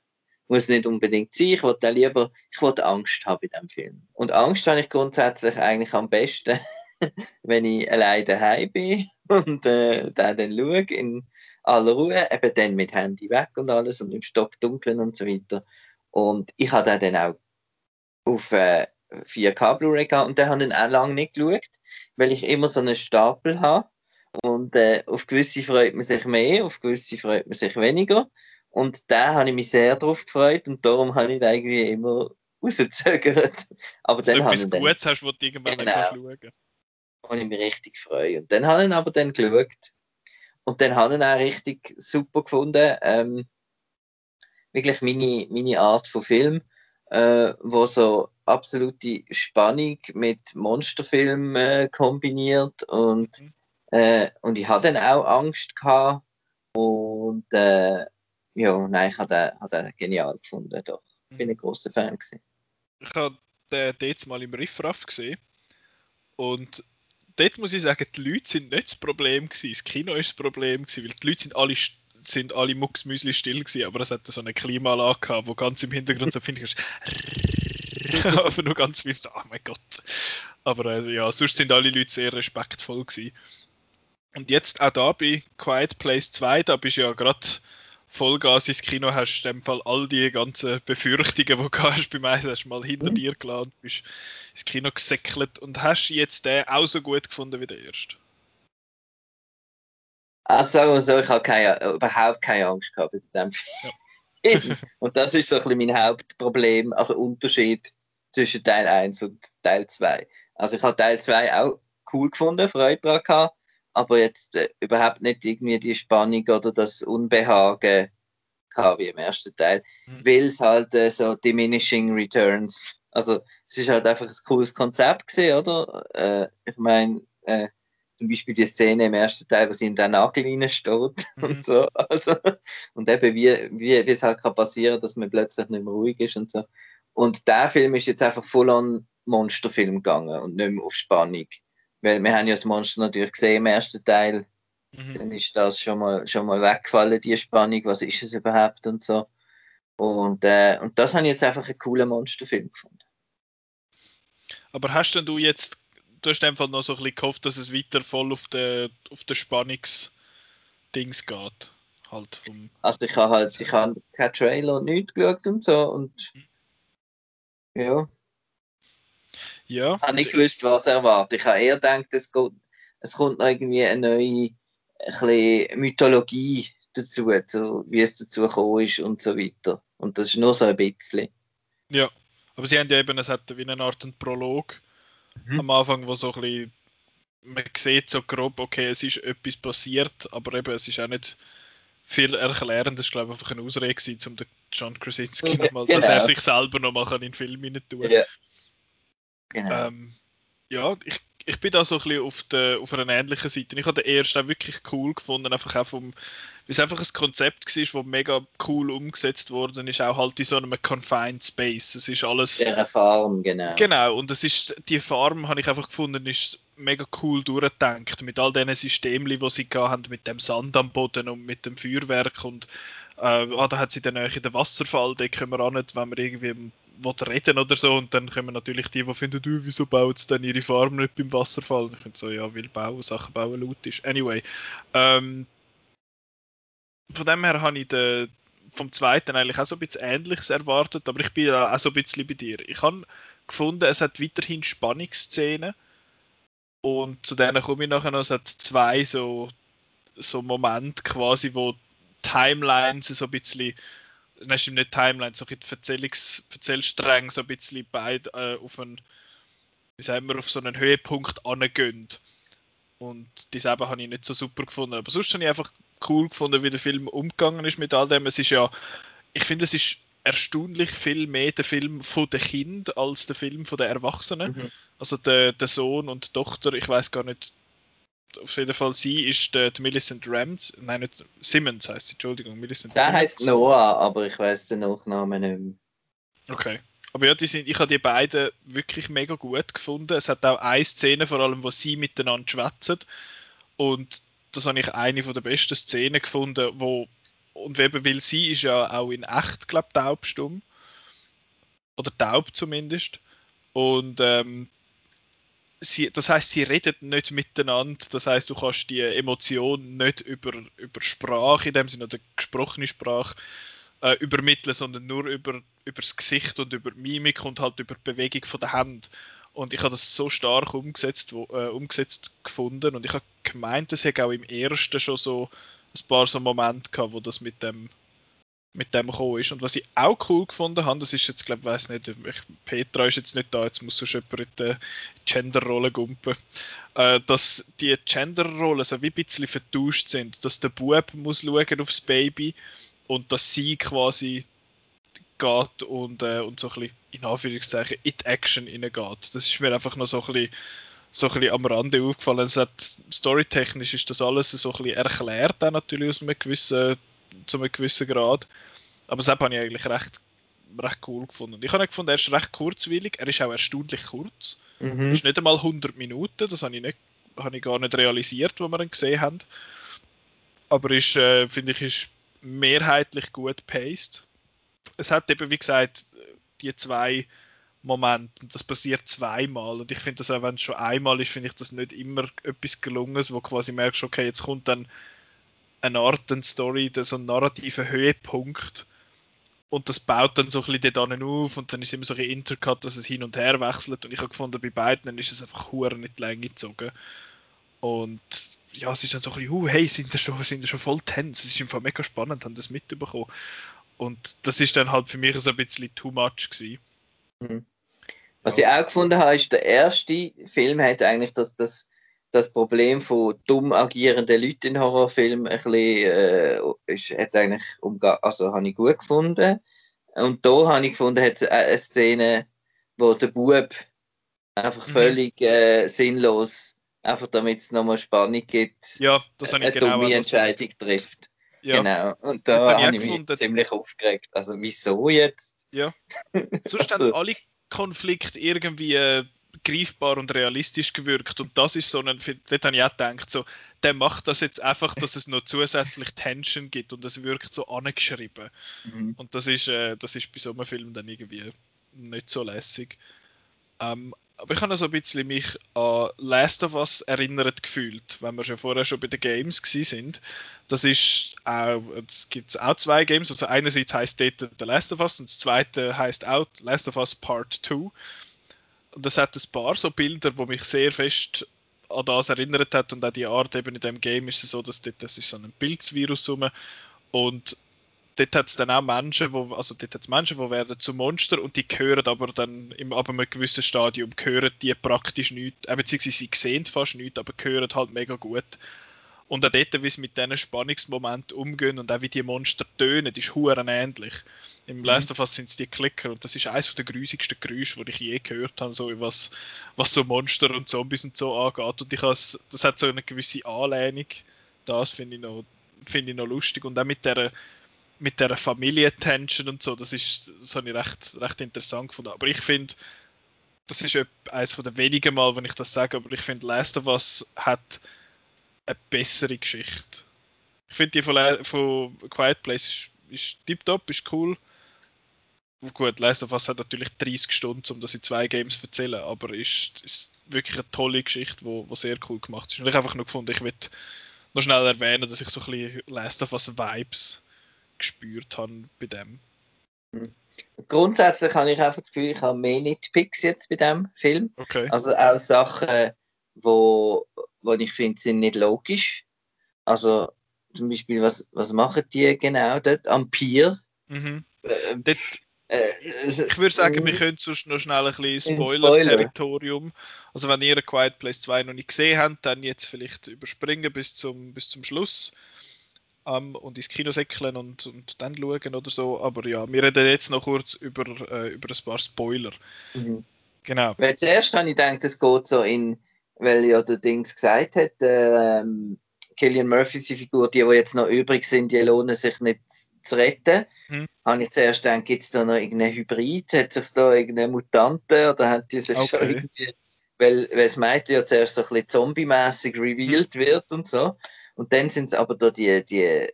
muss nicht unbedingt sein. Ich wollte lieber, ich wollte Angst haben in dem Film. Und Angst habe ich grundsätzlich eigentlich am besten, wenn ich alleine daheim bin und äh, da dann schaue in aller Ruhe, eben dann mit Handy weg und alles und im Stock dunkeln und so weiter. Und ich habe dann auch auf äh, 4K Blu-ray gehabt und den habe ich auch lange nicht geschaut, weil ich immer so einen Stapel habe. Und äh, auf gewisse freut man sich mehr, auf gewisse freut man sich weniger. Und da habe ich mich sehr drauf gefreut und darum habe ich irgendwie immer rausgezögert. Aber Dass dann du etwas Gutes hast, was du irgendwann genau, kannst schauen Und ich mich richtig freue. Und dann habe ich aber dann geschaut. Und dann habe ich ihn auch richtig super gefunden. Ähm, wirklich meine, meine Art von Film, äh, wo so absolute Spannung mit Monsterfilm äh, kombiniert und, mhm. äh, und ich hatte dann auch Angst gehabt und äh, ja, nein, ich habe den, hab den genial gefunden, doch. Ich bin ein mhm. großer Fan gewesen. Ich habe den jetzt mal im Riffraff gesehen und dort muss ich sagen, die Leute sind nicht das Problem gewesen, das Kino ist das Problem gewesen, weil die Leute sind alle sind alle Mucksmüsli still gewesen, aber es hatte so eine Klimaanlage gehabt, wo ganz im Hintergrund so finde ich aber nur ganz viel so, oh mein Gott. Aber also, ja, sonst sind alle Leute sehr respektvoll gewesen. Und jetzt auch da bei Quiet Place 2, da bist du ja gerade Vollgas ins Kino, hast in dem Fall all die ganzen Befürchtungen, die du hast beim Eis, hast mal hinter mhm. dir geladen, bist ins Kino gesäckelt und hast jetzt den auch so gut gefunden wie der erste. Also sagen wir so, ich habe keine, überhaupt keine Angst gehabt bei dem Film. Ja. und das ist so ein bisschen mein Hauptproblem, also Unterschied zwischen Teil 1 und Teil 2. Also ich habe Teil 2 auch cool gefunden, Freude daran gehabt, aber jetzt äh, überhaupt nicht irgendwie die Spannung oder das Unbehagen gehabt wie im ersten Teil, mhm. weil es halt äh, so diminishing returns, also es ist halt einfach ein cooles Konzept gesehen, oder? Äh, ich meine, äh, zum Beispiel die Szene im ersten Teil, wo sie in der Nagellinie steht mhm. und so. Also, und eben, wie, wie, wie es halt kann passieren, dass man plötzlich nicht mehr ruhig ist und so. Und der Film ist jetzt einfach voll an Monsterfilm gegangen und nicht mehr auf Spannung. Weil wir haben ja das Monster natürlich gesehen im ersten Teil. Mhm. Dann ist das schon mal, schon mal weggefallen, die Spannung. Was ist es überhaupt und so. Und, äh, und das habe ich jetzt einfach einen coolen Monsterfilm gefunden. Aber hast denn du jetzt du hast einfach noch so ein bisschen gehofft, dass es weiter voll auf den, auf den Spannungsdings geht. Halt also ich habe halt, ich habe keinen Trailer und nichts geschaut und so und ja. Ja. Ich habe nicht gewusst, was erwartet. Ich habe eher gedacht, es, geht, es kommt noch irgendwie eine neue ein Mythologie dazu, so wie es dazu gekommen ist und so weiter. Und das ist nur so ein bisschen. Ja, aber sie haben ja eben, es hat wie eine Art Prolog mhm. am Anfang, wo so ein bisschen, man sieht so grob, okay, es ist etwas passiert, aber eben, es ist auch nicht viel erklären. Das war, glaube ich, einfach eine Ausrede gewesen, um den John Krasinski nochmal, genau. dass er sich selber nochmal in den Film hinein tun kann. Ja. Genau. Ähm, ja, ich, ich bin da so ein bisschen auf, der, auf einer ähnlichen Seite. Ich habe den ersten auch wirklich cool gefunden, einfach auch vom, weil es einfach ein Konzept war, das mega cool umgesetzt worden ist, auch halt in so einem confined Space. Es ist alles... Eine Farm, genau. Genau, und es ist, die Farm, habe ich einfach gefunden, ist mega cool durchgedacht, mit all diesen Systemen, die sie haben, mit dem Sand am Boden und mit dem Feuerwerk und äh, ah, da hat sie dann in den Wasserfall, da können wir auch nicht, wenn wir irgendwie reden oder so und dann kommen natürlich die, die finden, du, wieso baut es dann ihre Farm nicht beim Wasserfall? Und ich finde so, ja, weil bauen, Sachen bauen laut ist. Anyway, ähm, von dem her habe ich den, vom zweiten eigentlich auch so ein bisschen Ähnliches erwartet, aber ich bin auch so ein bisschen bei dir. Ich habe gefunden, es hat weiterhin Spannungsszenen und zu denen komme ich nachher noch, es hat zwei so, so Momente quasi, wo Timelines so ein bisschen nein, stimmt nicht Timeline, so ein Erzählungs, Erzählstränge so ein bisschen beide äh, auf einen, wie sagen wir, auf so einen Höhepunkt angehen. Und das eben habe ich nicht so super gefunden. Aber sonst habe ich einfach cool gefunden, wie der Film umgegangen ist mit all dem. Es ist ja, ich finde, es ist erstaunlich viel mehr der Film von den Kind als der Film von den Erwachsenen. Mhm. Also der, der Sohn und die Tochter, ich weiß gar nicht, auf jeden Fall sie ist der, der Millicent Rams, nein, nicht Simmons heißt sie, Entschuldigung, Millicent Der heißt Noah, aber ich weiß den Nachnamen nicht mehr. Okay. Aber ja, die sind, ich habe die beiden wirklich mega gut gefunden. Es hat auch eine Szene, vor allem, wo sie miteinander schwätzen. Und das habe ich eine von der besten Szenen gefunden, wo, und eben, weil sie ist ja auch in echt, glaube ich, taubstumm. Oder taub zumindest. Und ähm, sie, das heißt, sie reden nicht miteinander. Das heißt, du kannst die Emotion nicht über, über Sprache, in dem Sinne oder gesprochene Sprache, äh, übermitteln, sondern nur über, über das Gesicht und über Mimik und halt über die Bewegung von der Hand. Und ich habe das so stark umgesetzt, wo, äh, umgesetzt gefunden und ich habe gemeint, es hätte auch im ersten schon so ein paar so Momente gehabt, wo das mit dem mit dem gekommen ist. Und was ich auch cool gefunden habe, das ist jetzt, glaube ich, weiß nicht, ich, Petra ist jetzt nicht da, jetzt muss sonst jemand in die Genderrolle gumpen, äh, dass die Genderrollen so wie ein bisschen vertauscht sind, dass der Bub muss schauen aufs Baby und dass sie quasi geht und, äh, und so ein bisschen, in Anführungszeichen, in die Action hineingeht. Das ist mir einfach noch so ein bisschen so ein bisschen am Rande aufgefallen. Storytechnisch ist das alles so ein bisschen erklärt, auch natürlich aus einem gewissen zu einem gewissen Grad. Aber das habe ich eigentlich recht, recht cool gefunden. Ich habe gefunden, er ist recht kurzwillig, er ist auch erstaunlich kurz. Mhm. ist nicht einmal 100 Minuten, das habe ich, nicht, habe ich gar nicht realisiert, was wir ihn gesehen haben. Aber ist, äh, finde ich, ist mehrheitlich gut paced. Es hat eben, wie gesagt, die zwei Momente und das passiert zweimal und ich finde das auch, wenn es schon einmal ist, finde ich das nicht immer etwas gelungenes, wo quasi merkst, okay, jetzt kommt dann eine Art eine Story, so einen narrativen Höhepunkt und das baut dann so ein bisschen dort auf und dann ist immer so ein Intercut, dass es hin und her wechselt und ich habe gefunden, bei beiden ist es einfach hure nicht Länge gezogen und ja, es ist dann so ein bisschen, uh, hey, sind da schon, sind da schon voll tense, es ist einfach mega spannend, haben das mitbekommen und das ist dann halt für mich so ein bisschen too much gewesen. Mhm. Was ja. ich auch gefunden habe, ist, der erste Film hat eigentlich das, das das Problem von dumm agierenden Leuten in Horrorfilmen ein bisschen, äh, ist, hat eigentlich also habe ich gut gefunden. Und da habe ich gefunden, hat eine Szene, wo der Bub einfach mhm. völlig äh, sinnlos, einfach damit es nochmal Spannung gibt, ja, das habe ich eine genau dumme Entscheidung trifft. Ja. Genau. Und da habe ich mich gefunden. ziemlich aufgeregt. Also wieso jetzt? Ja. Sonst also. haben alle Konflikte irgendwie äh, greifbar und realistisch gewirkt. Und das ist so ein, dort habe ich auch gedacht, so, der macht das jetzt einfach, dass es noch zusätzlich Tension gibt und es wirkt so angeschrieben. Mhm. Und das ist, äh, das ist bei so einem Film dann irgendwie nicht so lässig. Ähm, aber ich habe so ein bisschen mich an Last of Us erinnert gefühlt, wenn wir schon vorher schon bei den Games sind. Das ist auch, es gibt auch zwei Games, also einerseits heißt dort The Last of Us und das zweite heißt auch Last of Us Part 2 und es hat ein paar so Bilder, wo mich sehr fest an das erinnert hat und auch die Art eben in dem Game ist es so, dass dort, das ist so ein Pilzvirus rum und dort hat es dann auch Menschen, wo, also dort hat Menschen, die werden zu Monster und die gehören aber dann im, ab einem gewissen Stadium gehören die praktisch nicht, äh, beziehungsweise sie sehen fast nichts, aber gehören halt mega gut. Und auch dort, wie sie mit diesen Spannungsmomenten umgehen und auch wie die Monster tönen, ist huren ähnlich. Im mhm. Last of Us sind es die Klicker und das ist eines der grusigsten Geräusche, die ich je gehört habe, so was, was so Monster und Zombies und so angeht. Und ich has, das hat so eine gewisse Anlehnung. Das finde ich, noch, find ich noch lustig. Und auch mit der mit der Familientension und so, das ist, das habe ich recht, recht interessant gefunden. Aber ich finde, das ist eines der wenigen Mal, wenn ich das sage, aber ich finde, Last of Us hat eine bessere Geschichte. Ich finde die von, von Quiet Place ist, ist tiptop, ist cool. Gut, Last of Us hat natürlich 30 Stunden, um das in zwei Games zu erzählen, aber ist, ist wirklich eine tolle Geschichte, wo sehr cool gemacht ist. Und ich habe einfach nur gefunden, ich will noch schnell erwähnen, dass ich so ein bisschen Last of Us Vibes gespürt habe bei dem. Hm. Grundsätzlich habe ich einfach das Gefühl, ich habe mehr Nitpicks jetzt bei dem Film. Okay. Also auch Sachen, wo, wo ich finde, sind nicht logisch. Also zum Beispiel, was, was machen die genau dort am Pier? Mhm. Äh, dort, äh, ich würde sagen, wir können sonst noch schnell ein bisschen Spoiler-Territorium. Also wenn ihr Quiet Place 2 noch nicht gesehen habt, dann jetzt vielleicht überspringen bis zum, bis zum Schluss ähm, und ins Kino säckeln und, und dann schauen oder so. Aber ja, wir reden jetzt noch kurz über, äh, über ein paar Spoiler. Mhm. Genau. Weil zuerst habe ich gedacht, es geht so in, weil ja der Dings gesagt hat, ähm, Killian Murphys Figur, die, die jetzt noch übrig sind, die lohnen sich nicht zu retten. Hm. Habe ich zuerst gedacht, gibt es da noch irgendeinen Hybrid? Hat sich da irgendeine Mutante oder hat die sich okay. schon irgendwie. Weil, weil das Mädchen ja zuerst so ein bisschen zombie-mäßig revealed hm. wird und so. Und dann sind es aber da die, die,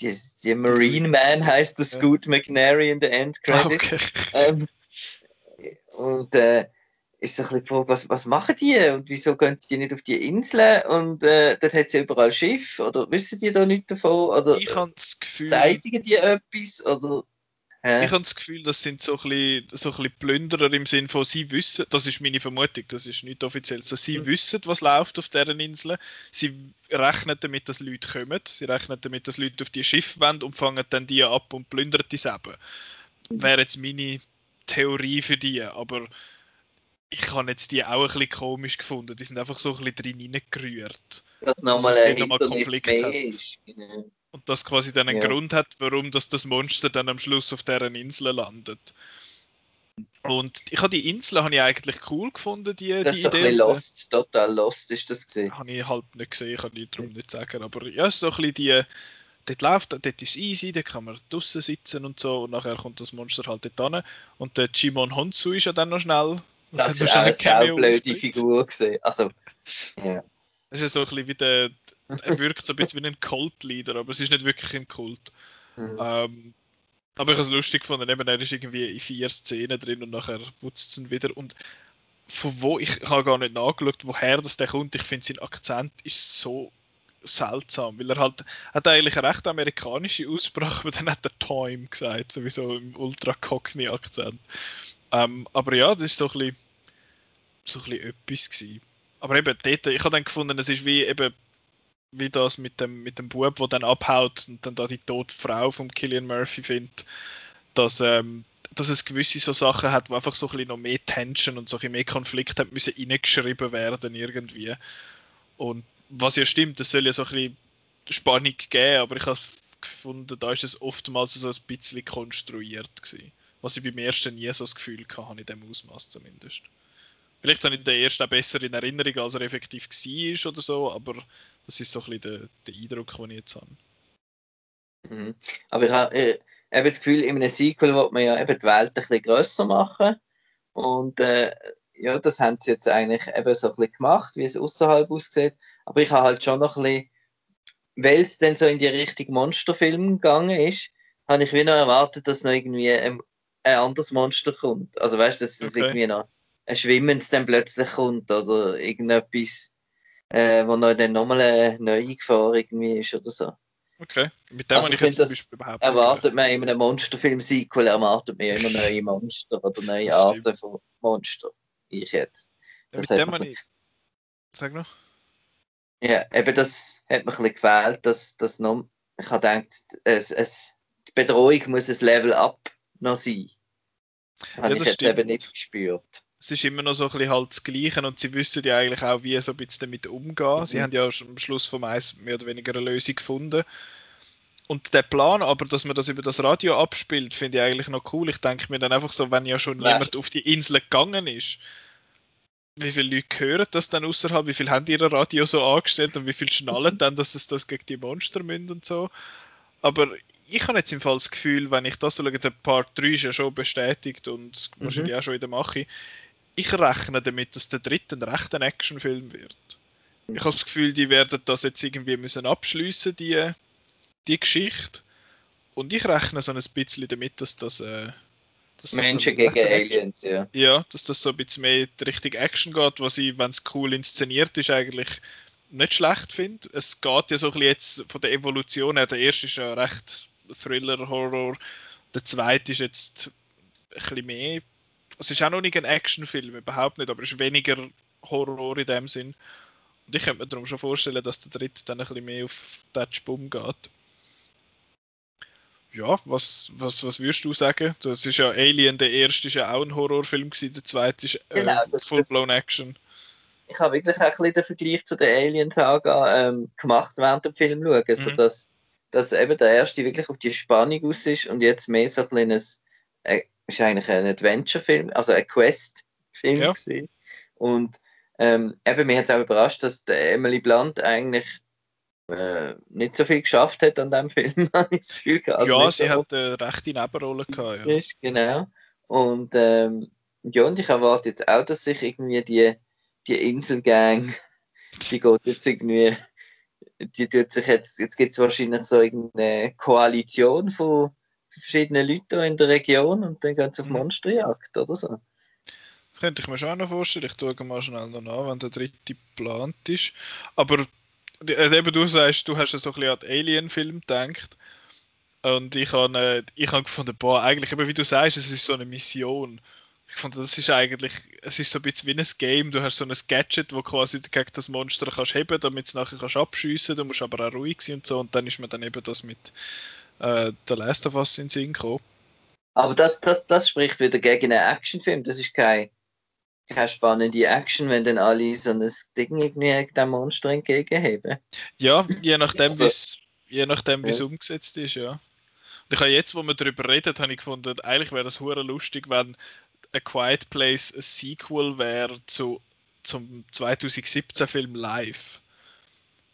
die, die Marine Man heißt der Scoot McNary in der End Credit. Okay. Ähm, und äh, ist so ein bisschen die was, was machen die und wieso gehen die nicht auf die Inseln und äh, dort hat sie überall Schiff oder wissen die da nichts davon? Oder, ich habe das Gefühl. Verteidigen die etwas oder Hä? Ich habe das Gefühl, das sind so ein, bisschen, so ein bisschen Plünderer im Sinn von, sie wissen, das ist meine Vermutung, das ist nicht offiziell, dass sie mhm. wissen, was läuft auf deren Inseln. Sie rechnen damit, dass Leute kommen, sie rechnen damit, dass Leute auf die Schiffe wollen und fangen dann die ab und plündern die selber. Mhm. Wäre jetzt meine Theorie für die, aber ich habe jetzt die auch ein bisschen komisch gefunden. Die sind einfach so ein bisschen drin reingerührt. Dass nochmal ein nochmal Konflikt hat. Ist. Genau. Und das quasi dann einen ja. Grund hat, warum das, das Monster dann am Schluss auf deren Insel landet. Und ich habe die Insel habe ich eigentlich cool gefunden, die, das die ist Idee. Ein lost, total lost ist das gesehen. Habe ich halt nicht gesehen, kann ich darum nicht sagen. Aber ja, so ein bisschen die, dort läuft, dort ist easy, dort kann man draußen sitzen und so und nachher kommt das Monster halt dort hin. Und der Jimon Honsu ist ja dann noch schnell. Das, das ist eine sehr blöde Figur gesehen. Also, ja. Das ist ja so ein bisschen wie der, er wirkt so ein bisschen wie ein Cult-Leader, aber es ist nicht wirklich ein Kult. Mhm. Ähm, aber ich habe es lustig gefunden, eben, er ist irgendwie in vier Szenen drin und nachher putzt es ihn wieder. Und von wo, ich, ich habe gar nicht nachgeschaut, woher das der kommt. Ich finde, sein Akzent ist so seltsam, weil er halt hat eigentlich eine recht amerikanische Aussprache, aber dann hat er Time gesagt, sowieso im ultra cockney Akzent. Ähm, aber ja, das ist so ein bisschen, so ein bisschen etwas gewesen. Aber eben dort, ich habe dann gefunden, es ist wie eben wie das mit dem, mit dem Bub, der dann abhaut und dann da die tote Frau von Killian Murphy findet, dass, ähm, dass es gewisse so Sachen hat, wo einfach so ein bisschen noch mehr Tension und so ein mehr Konflikt hat müssen reingeschrieben werden irgendwie. Und was ja stimmt, das soll ja so ein bisschen Spannung geben, aber ich habe gefunden, da ist es oftmals so ein bisschen konstruiert gewesen. Was ich beim ersten nie so das Gefühl hatte, in dem Ausmaß zumindest. Vielleicht habe ich den ersten auch besser in Erinnerung, als er effektiv war oder so, aber das ist so ein bisschen der, der Eindruck, den ich jetzt habe. Mhm. Aber ich habe, ich habe das Gefühl, in einem Sequel wird man ja eben die Welt ein bisschen grösser machen. Und äh, ja, das haben sie jetzt eigentlich eben so ein bisschen gemacht, wie es außerhalb aussieht. Aber ich habe halt schon noch ein bisschen, weil es dann so in die Richtung Monsterfilm gegangen ist, habe ich wieder erwartet, dass noch irgendwie ein, ein anderes Monster kommt. Also weißt du, dass es okay. irgendwie noch ein Schwimmendes dann plötzlich kommt oder irgendetwas, äh, wo noch dann nochmal eine neue Gefahr irgendwie ist oder so. Okay, mit dem also ich jetzt zum Beispiel überhaupt Erwartet man in einem Monsterfilm-Sequel, erwartet man ja immer neue Monster oder neue das Arten von Monster. Ich jetzt. Ja, mit dem man ich... Sag noch. Ja, eben das hat mir ein bisschen gefehlt, dass, dass noch, ich habe gedacht, es, es, die Bedrohung muss ein Level up noch sein. Habe ja, ich jetzt stimmt. eben nicht gespürt. es ist immer noch so ein bisschen halt das Gleiche und sie wissen ja eigentlich auch, wie so ein bisschen damit umgehen. Mhm. Sie haben ja am Schluss vom Eis mehr oder weniger eine Lösung gefunden. Und der Plan aber, dass man das über das Radio abspielt, finde ich eigentlich noch cool. Ich denke mir dann einfach so, wenn ja schon ja. jemand auf die Insel gegangen ist, wie viele Leute hören das dann außerhalb, wie viel haben die ihr Radio so angestellt und wie viel schnallen dann, dass es das gegen die Monster münd und so. Aber ich habe jetzt im Fall das Gefühl, wenn ich das so schaue, der Part 3 ist ja schon bestätigt und mhm. wahrscheinlich auch schon in der Mache. Ich rechne damit, dass der dritte ein rechter Actionfilm wird. Ich habe das Gefühl, die werden das jetzt irgendwie müssen abschließen, die, die Geschichte. Und ich rechne so ein bisschen damit, dass das äh, Menschen gegen Aliens, ja. Ja, dass das so ein bisschen mehr in Richtung Action geht, was ich, wenn es cool inszeniert ist, eigentlich nicht schlecht finde. Es geht ja so ein bisschen jetzt von der Evolution her. Der erste ist ja recht Thriller-Horror. Der zweite ist jetzt ein bisschen mehr. Es ist auch noch nicht ein Actionfilm, überhaupt nicht, aber es ist weniger Horror in dem Sinn. Und ich könnte mir darum schon vorstellen, dass der dritte dann ein bisschen mehr auf Touch Boom geht ja, was, was, was würdest du sagen? Das ist ja Alien, der erste ist ja auch ein Horrorfilm gewesen, der zweite ist äh, genau, Full-Blown Action. Ich habe wirklich auch ein bisschen den Vergleich zu der Alien-Saga ähm, gemacht während dem Film schauen, mhm. sodass dass eben der erste wirklich auf die Spannung aus ist und jetzt mehr so ein kleines, äh, ist eigentlich ein Adventure-Film, also ein Quest-Film ja. gewesen. Und ähm, eben, mir hat es auch überrascht, dass der Emily Blunt eigentlich äh, nicht so viel geschafft hat an dem Film, habe ich das Gefühl gehabt. Also ja, sie hat eine rechte Nebenrolle gehabt. Ja. Ist, genau. Und ähm, ja, und ich erwarte jetzt auch, dass sich irgendwie die, die Inselgang, die geht jetzt irgendwie, die tut sich jetzt, jetzt gibt es wahrscheinlich so irgendeine Koalition von verschiedenen Leuten in der Region und dann gehen sie auf mhm. Monsterjagd oder so. Das könnte ich mir schon auch noch vorstellen. Ich tue mal schnell noch nach, wenn der dritte geplant ist. Aber äh, eben du sagst, du hast so ein bisschen an den Alien-Film gedacht. Und ich habe äh, ich hab gefunden, boah, eigentlich, eben wie du sagst, es ist so eine Mission. Ich fand, das ist eigentlich, es ist so ein bisschen wie ein Game. Du hast so ein Gadget, wo quasi gegen das Monster kannst heben, damit es nachher kannst abschiessen. Du musst aber auch ruhig sein und so. Und dann ist mir dann eben das mit äh, der Last of Us in den Sinn gekommen. Aber das, das, das spricht wieder gegen einen Actionfilm. Das ist kein keine spannende Action, wenn dann alle so ein Ding irgendwie dem Monster entgegenheben. Ja, je nachdem, also, je nachdem, wie es ja. umgesetzt ist, ja. Und ich habe jetzt, wo wir darüber reden, habe ich gefunden, eigentlich wäre das hure lustig, wenn A Quiet Place ein Sequel wäre zu, zum 2017 Film Live.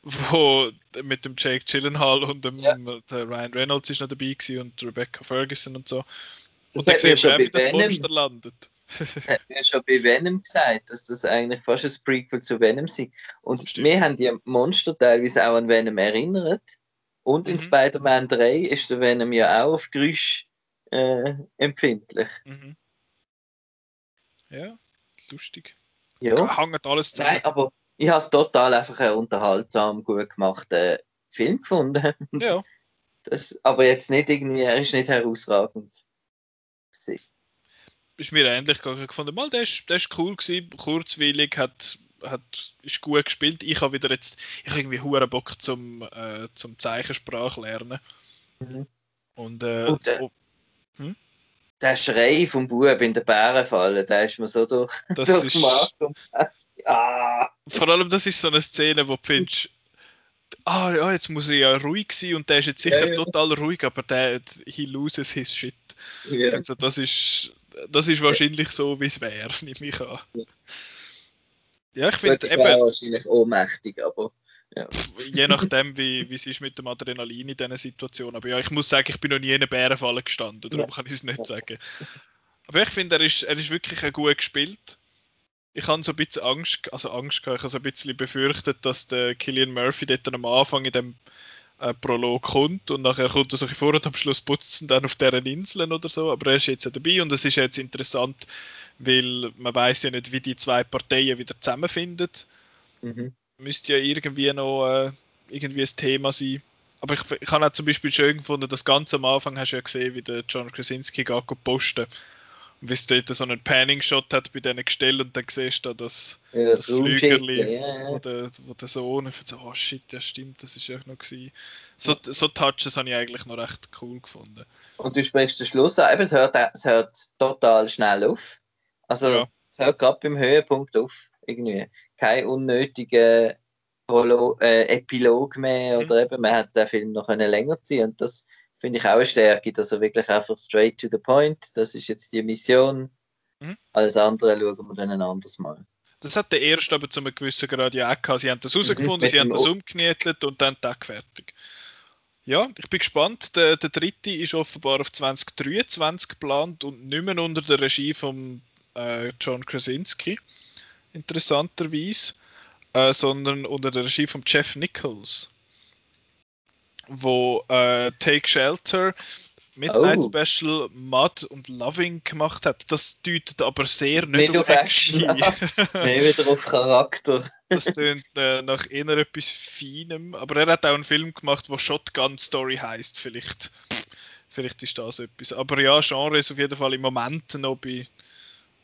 Wo mit dem Jake Gyllenhaal und dem ja. Ryan Reynolds ist noch dabei gewesen und Rebecca Ferguson und so. Das und dann sehen wir, wie das Monster landet hat mir schon bei Venom gesagt, dass das eigentlich fast ein Prequel zu Venom ist. Und Stimmt. wir haben die Monster teilweise auch an Venom erinnert. Und mhm. in Spider-Man 3 ist der Venom ja auch auf Geräusch äh, empfindlich. Mhm. Ja, lustig. Ja. Hängt alles zusammen. Nein, aber ich habe es total einfach einen unterhaltsam, gut gemachten Film gefunden. Ja. Das, aber jetzt nicht irgendwie, er ist nicht herausragend ist mir ähnlich gefunden. Mal, der ist, der ist cool gewesen, kurzweilig, hat, hat, ist gut gespielt. Ich habe wieder jetzt, ich habe irgendwie hohen Bock zum, äh, zum Zeichensprache lernen. Mhm. Und, äh, Und der, oh, hm? Der Schrei vom Bub in der Bärenfalle, der ist mir so durch, das durch ist, ja. Vor allem, das ist so eine Szene, wo du findest, ah ja, jetzt muss er ja ruhig sein und der ist jetzt sicher ja, ja. total ruhig, aber der, he loses his shit. Ja. Also das ist, das ist wahrscheinlich so, wie es wäre, nehme ich an. Ja, ich finde eben... wahrscheinlich ohnmächtig, aber... Ja. Je nachdem, wie, wie es ist mit dem Adrenalin in dieser Situation. Aber ja, ich muss sagen, ich bin noch nie in einer Bärenfalle gestanden, darum ja. kann ich es nicht sagen. Aber ich finde, er ist, er ist wirklich gut gespielt. Ich habe so ein bisschen Angst, also Angst gehabt, ich habe so ein bisschen befürchtet, dass der Killian Murphy dort am Anfang in dem äh, Prolog kommt und nachher kommt er so vor und am Schluss putzen dann auf deren Inseln oder so, aber er ist jetzt dabei und es ist jetzt interessant, weil man weiß ja nicht, wie die zwei Parteien wieder zusammenfinden. Mhm. Müsste ja irgendwie noch äh, irgendwie ein Thema sein. Aber ich, ich habe auch zum Beispiel schön gefunden, dass ganz am Anfang hast du ja gesehen, wie der John Krasinski geht posten und wie es dort so einen Panning-Shot hat bei diesen Gestellen und dann siehst du da das, ja, das Flügerli, ja, ja. Wo, der, wo der Sohn und so, oh shit, ja stimmt, das ist ja noch gewesen. So, so Touches habe ich eigentlich noch recht cool gefunden. Und du sprichst den Schluss an, es hört, es hört total schnell auf. Also es hört gerade beim Höhepunkt auf. Irgendwie. Kein unnötiger Prolo äh, Epilog mehr mhm. oder eben, man hat den Film noch länger ziehen und das finde ich auch eine Stärke, dass er wirklich einfach straight to the point, das ist jetzt die Mission, mhm. alles andere schauen wir dann ein anderes Mal. Das hat der erste aber zu einem gewissen Grad ja auch gehabt. Sie haben das herausgefunden, mhm, sie haben das umgenietet und dann Tag fertig. Ja, ich bin gespannt. Der, der dritte ist offenbar auf 2023 geplant und nicht mehr unter der Regie von äh, John Krasinski, interessanterweise, äh, sondern unter der Regie von Jeff Nichols, wo äh, Take Shelter Midnight oh. Special Mud und Loving gemacht hat. Das deutet aber sehr nicht, nicht auf, auf Action. Nein, wieder auf Charakter. das tönt äh, nach eher etwas Feinem. Aber er hat auch einen Film gemacht, wo Shotgun Story heißt. Vielleicht, vielleicht ist das etwas. Aber ja, Genre ist auf jeden Fall im Moment noch bei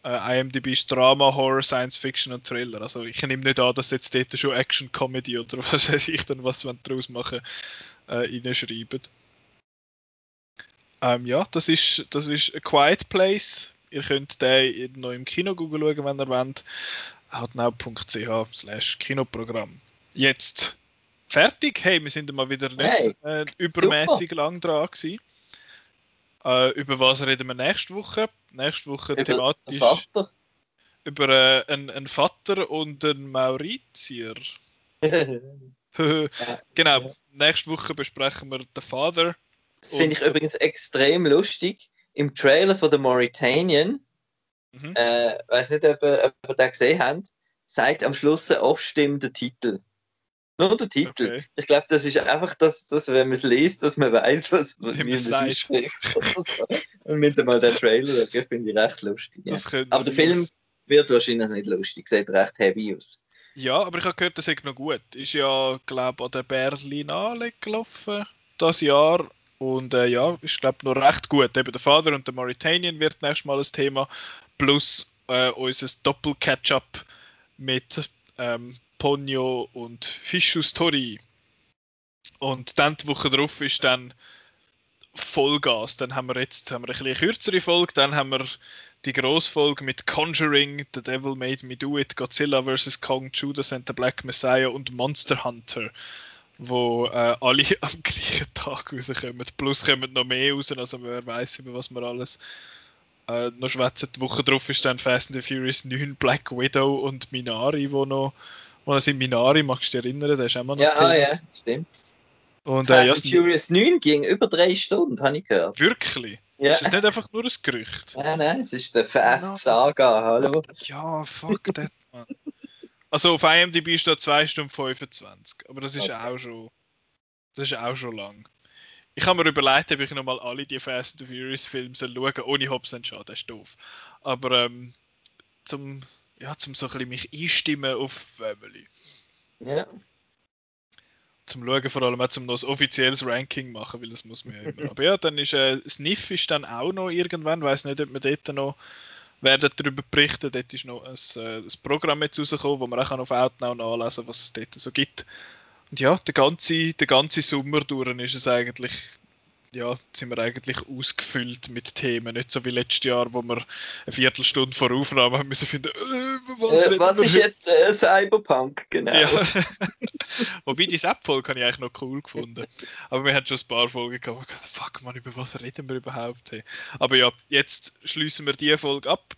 äh, IMDb ist Drama, Horror, Science Fiction und Thriller. Also ich nehme nicht an, dass jetzt dort schon Action Comedy oder was weiß ich dann, was wir daraus machen, äh, reinschreiben. Ähm, ja, das ist, das ist A Quiet Place. Ihr könnt den noch im Kino schauen, wenn ihr wollt. outnow.ch slash Kinoprogramm. Jetzt fertig. Hey, wir sind mal wieder nicht hey, äh, übermäßig lang dran gewesen. Äh, über was reden wir nächste Woche? Nächste Woche über thematisch Vater. über äh, einen, einen, Vater und einen Mauritier. genau, nächste Woche besprechen wir den Vater das finde ich übrigens extrem lustig. Im Trailer von The Mauritanian, mhm. äh, weiß nicht, ob ihr, ob ihr den gesehen habt, sagt am Schluss ein off-stimmender Titel. Nur der Titel. Okay. Ich glaube, das ist einfach, dass, dass wenn man es liest, dass man weiß, was man ausspricht. Und mit mal den Trailer, das finde ich recht lustig. Ja. Aber der Film wird wahrscheinlich nicht lustig, sieht recht heavy aus. Ja, aber ich habe gehört, das ist noch gut. Ist ja, glaube ich, an der Berlinale gelaufen, das Jahr. Und äh, ja, ich glaube noch recht gut. Eben der Vater und der Mauritanian wird nächstes Mal ein Thema. Plus äh, unser Doppel-Catch-up mit ähm, Ponyo und Fischus Tori. Und dann die Woche drauf ist dann Vollgas. Dann haben wir jetzt haben wir eine kürzere Folge. Dann haben wir die Grossfolge mit Conjuring, The Devil Made Me Do It, Godzilla vs. Kong, Judas and the Black Messiah und Monster Hunter wo äh, alle am gleichen Tag rauskommen. Plus kommen noch mehr raus, also wer weiß über was wir alles äh, noch schwätzen. Die Woche drauf ist dann Fast and the Furious 9, Black Widow und Minari, wo noch, wo noch sind Minari, magst du dich erinnern? Der ist immer noch Ja, ah, ja, stimmt. Und, äh, Fast and Furious 9 ging über drei Stunden, habe ich gehört. Wirklich? Ja. Ist das nicht einfach nur ein Gerücht? Nein, nein, es ist der Fast Saga, hallo. Ja, fuck that, man. Also auf IMDb steht 2 Stunden 25, aber das ist okay. auch schon. Das ist auch schon lang. Ich habe mir überlegt, ob ich nochmal alle die Fast and Furious Filme schauen soll, ohne Hobbs and Shaw, das ist doof. Aber ähm, zum, ja, zum so ein bisschen mich einstimmen auf Family. Ja. Zum Schauen vor allem auch zum noch ein offizielles Ranking machen, weil das muss man ja immer. Aber ja, dann ist äh, Sniff ist dann auch noch irgendwann, weiß nicht, ob man dort noch werden darüber berichten. Dort ist noch ein, äh, ein Programm jetzt rausgekommen, wo man auch auf Outnow nachlesen kann, was es dort so gibt. Und ja, der ganze, der ganze Sommer durch ist es eigentlich, ja, sind wir eigentlich ausgefüllt mit Themen. Nicht so wie letztes Jahr, wo wir eine Viertelstunde vor Aufnahme haben müssen finden, äh, was, äh, was ist jetzt äh, Cyberpunk, genau. Ja. Wobei die App-Folge habe ich eigentlich noch cool gefunden. Aber wir hatten schon ein paar Folgen gehabt, fuck man, über was reden wir überhaupt? Hey. Aber ja, jetzt schließen wir diese Folge ab.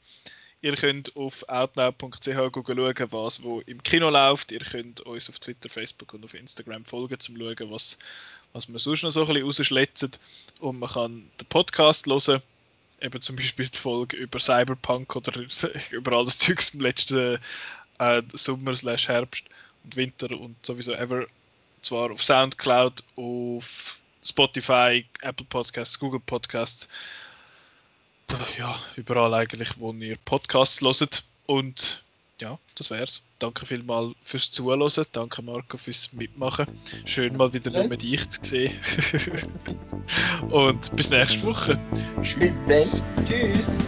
Ihr könnt auf outnow.ch schauen, was wo im Kino läuft. Ihr könnt uns auf Twitter, Facebook und auf Instagram folgen, um zu schauen, was, was wir sonst noch so ein bisschen rausschletzen. Und man kann den Podcast hören, eben zum Beispiel die Folge über Cyberpunk oder über all das Zeugs im letzten äh, Sommer, Herbst und Winter und sowieso ever. Zwar auf Soundcloud, auf Spotify, Apple Podcasts, Google Podcasts ja, überall eigentlich, wo ihr Podcasts hört. Und ja, das wär's. Danke vielmals fürs Zuhören. Danke Marco fürs Mitmachen. Schön mal wieder nur mit dich zu sehen. Und bis nächste Woche. Tschüss. Bis dann. Tschüss.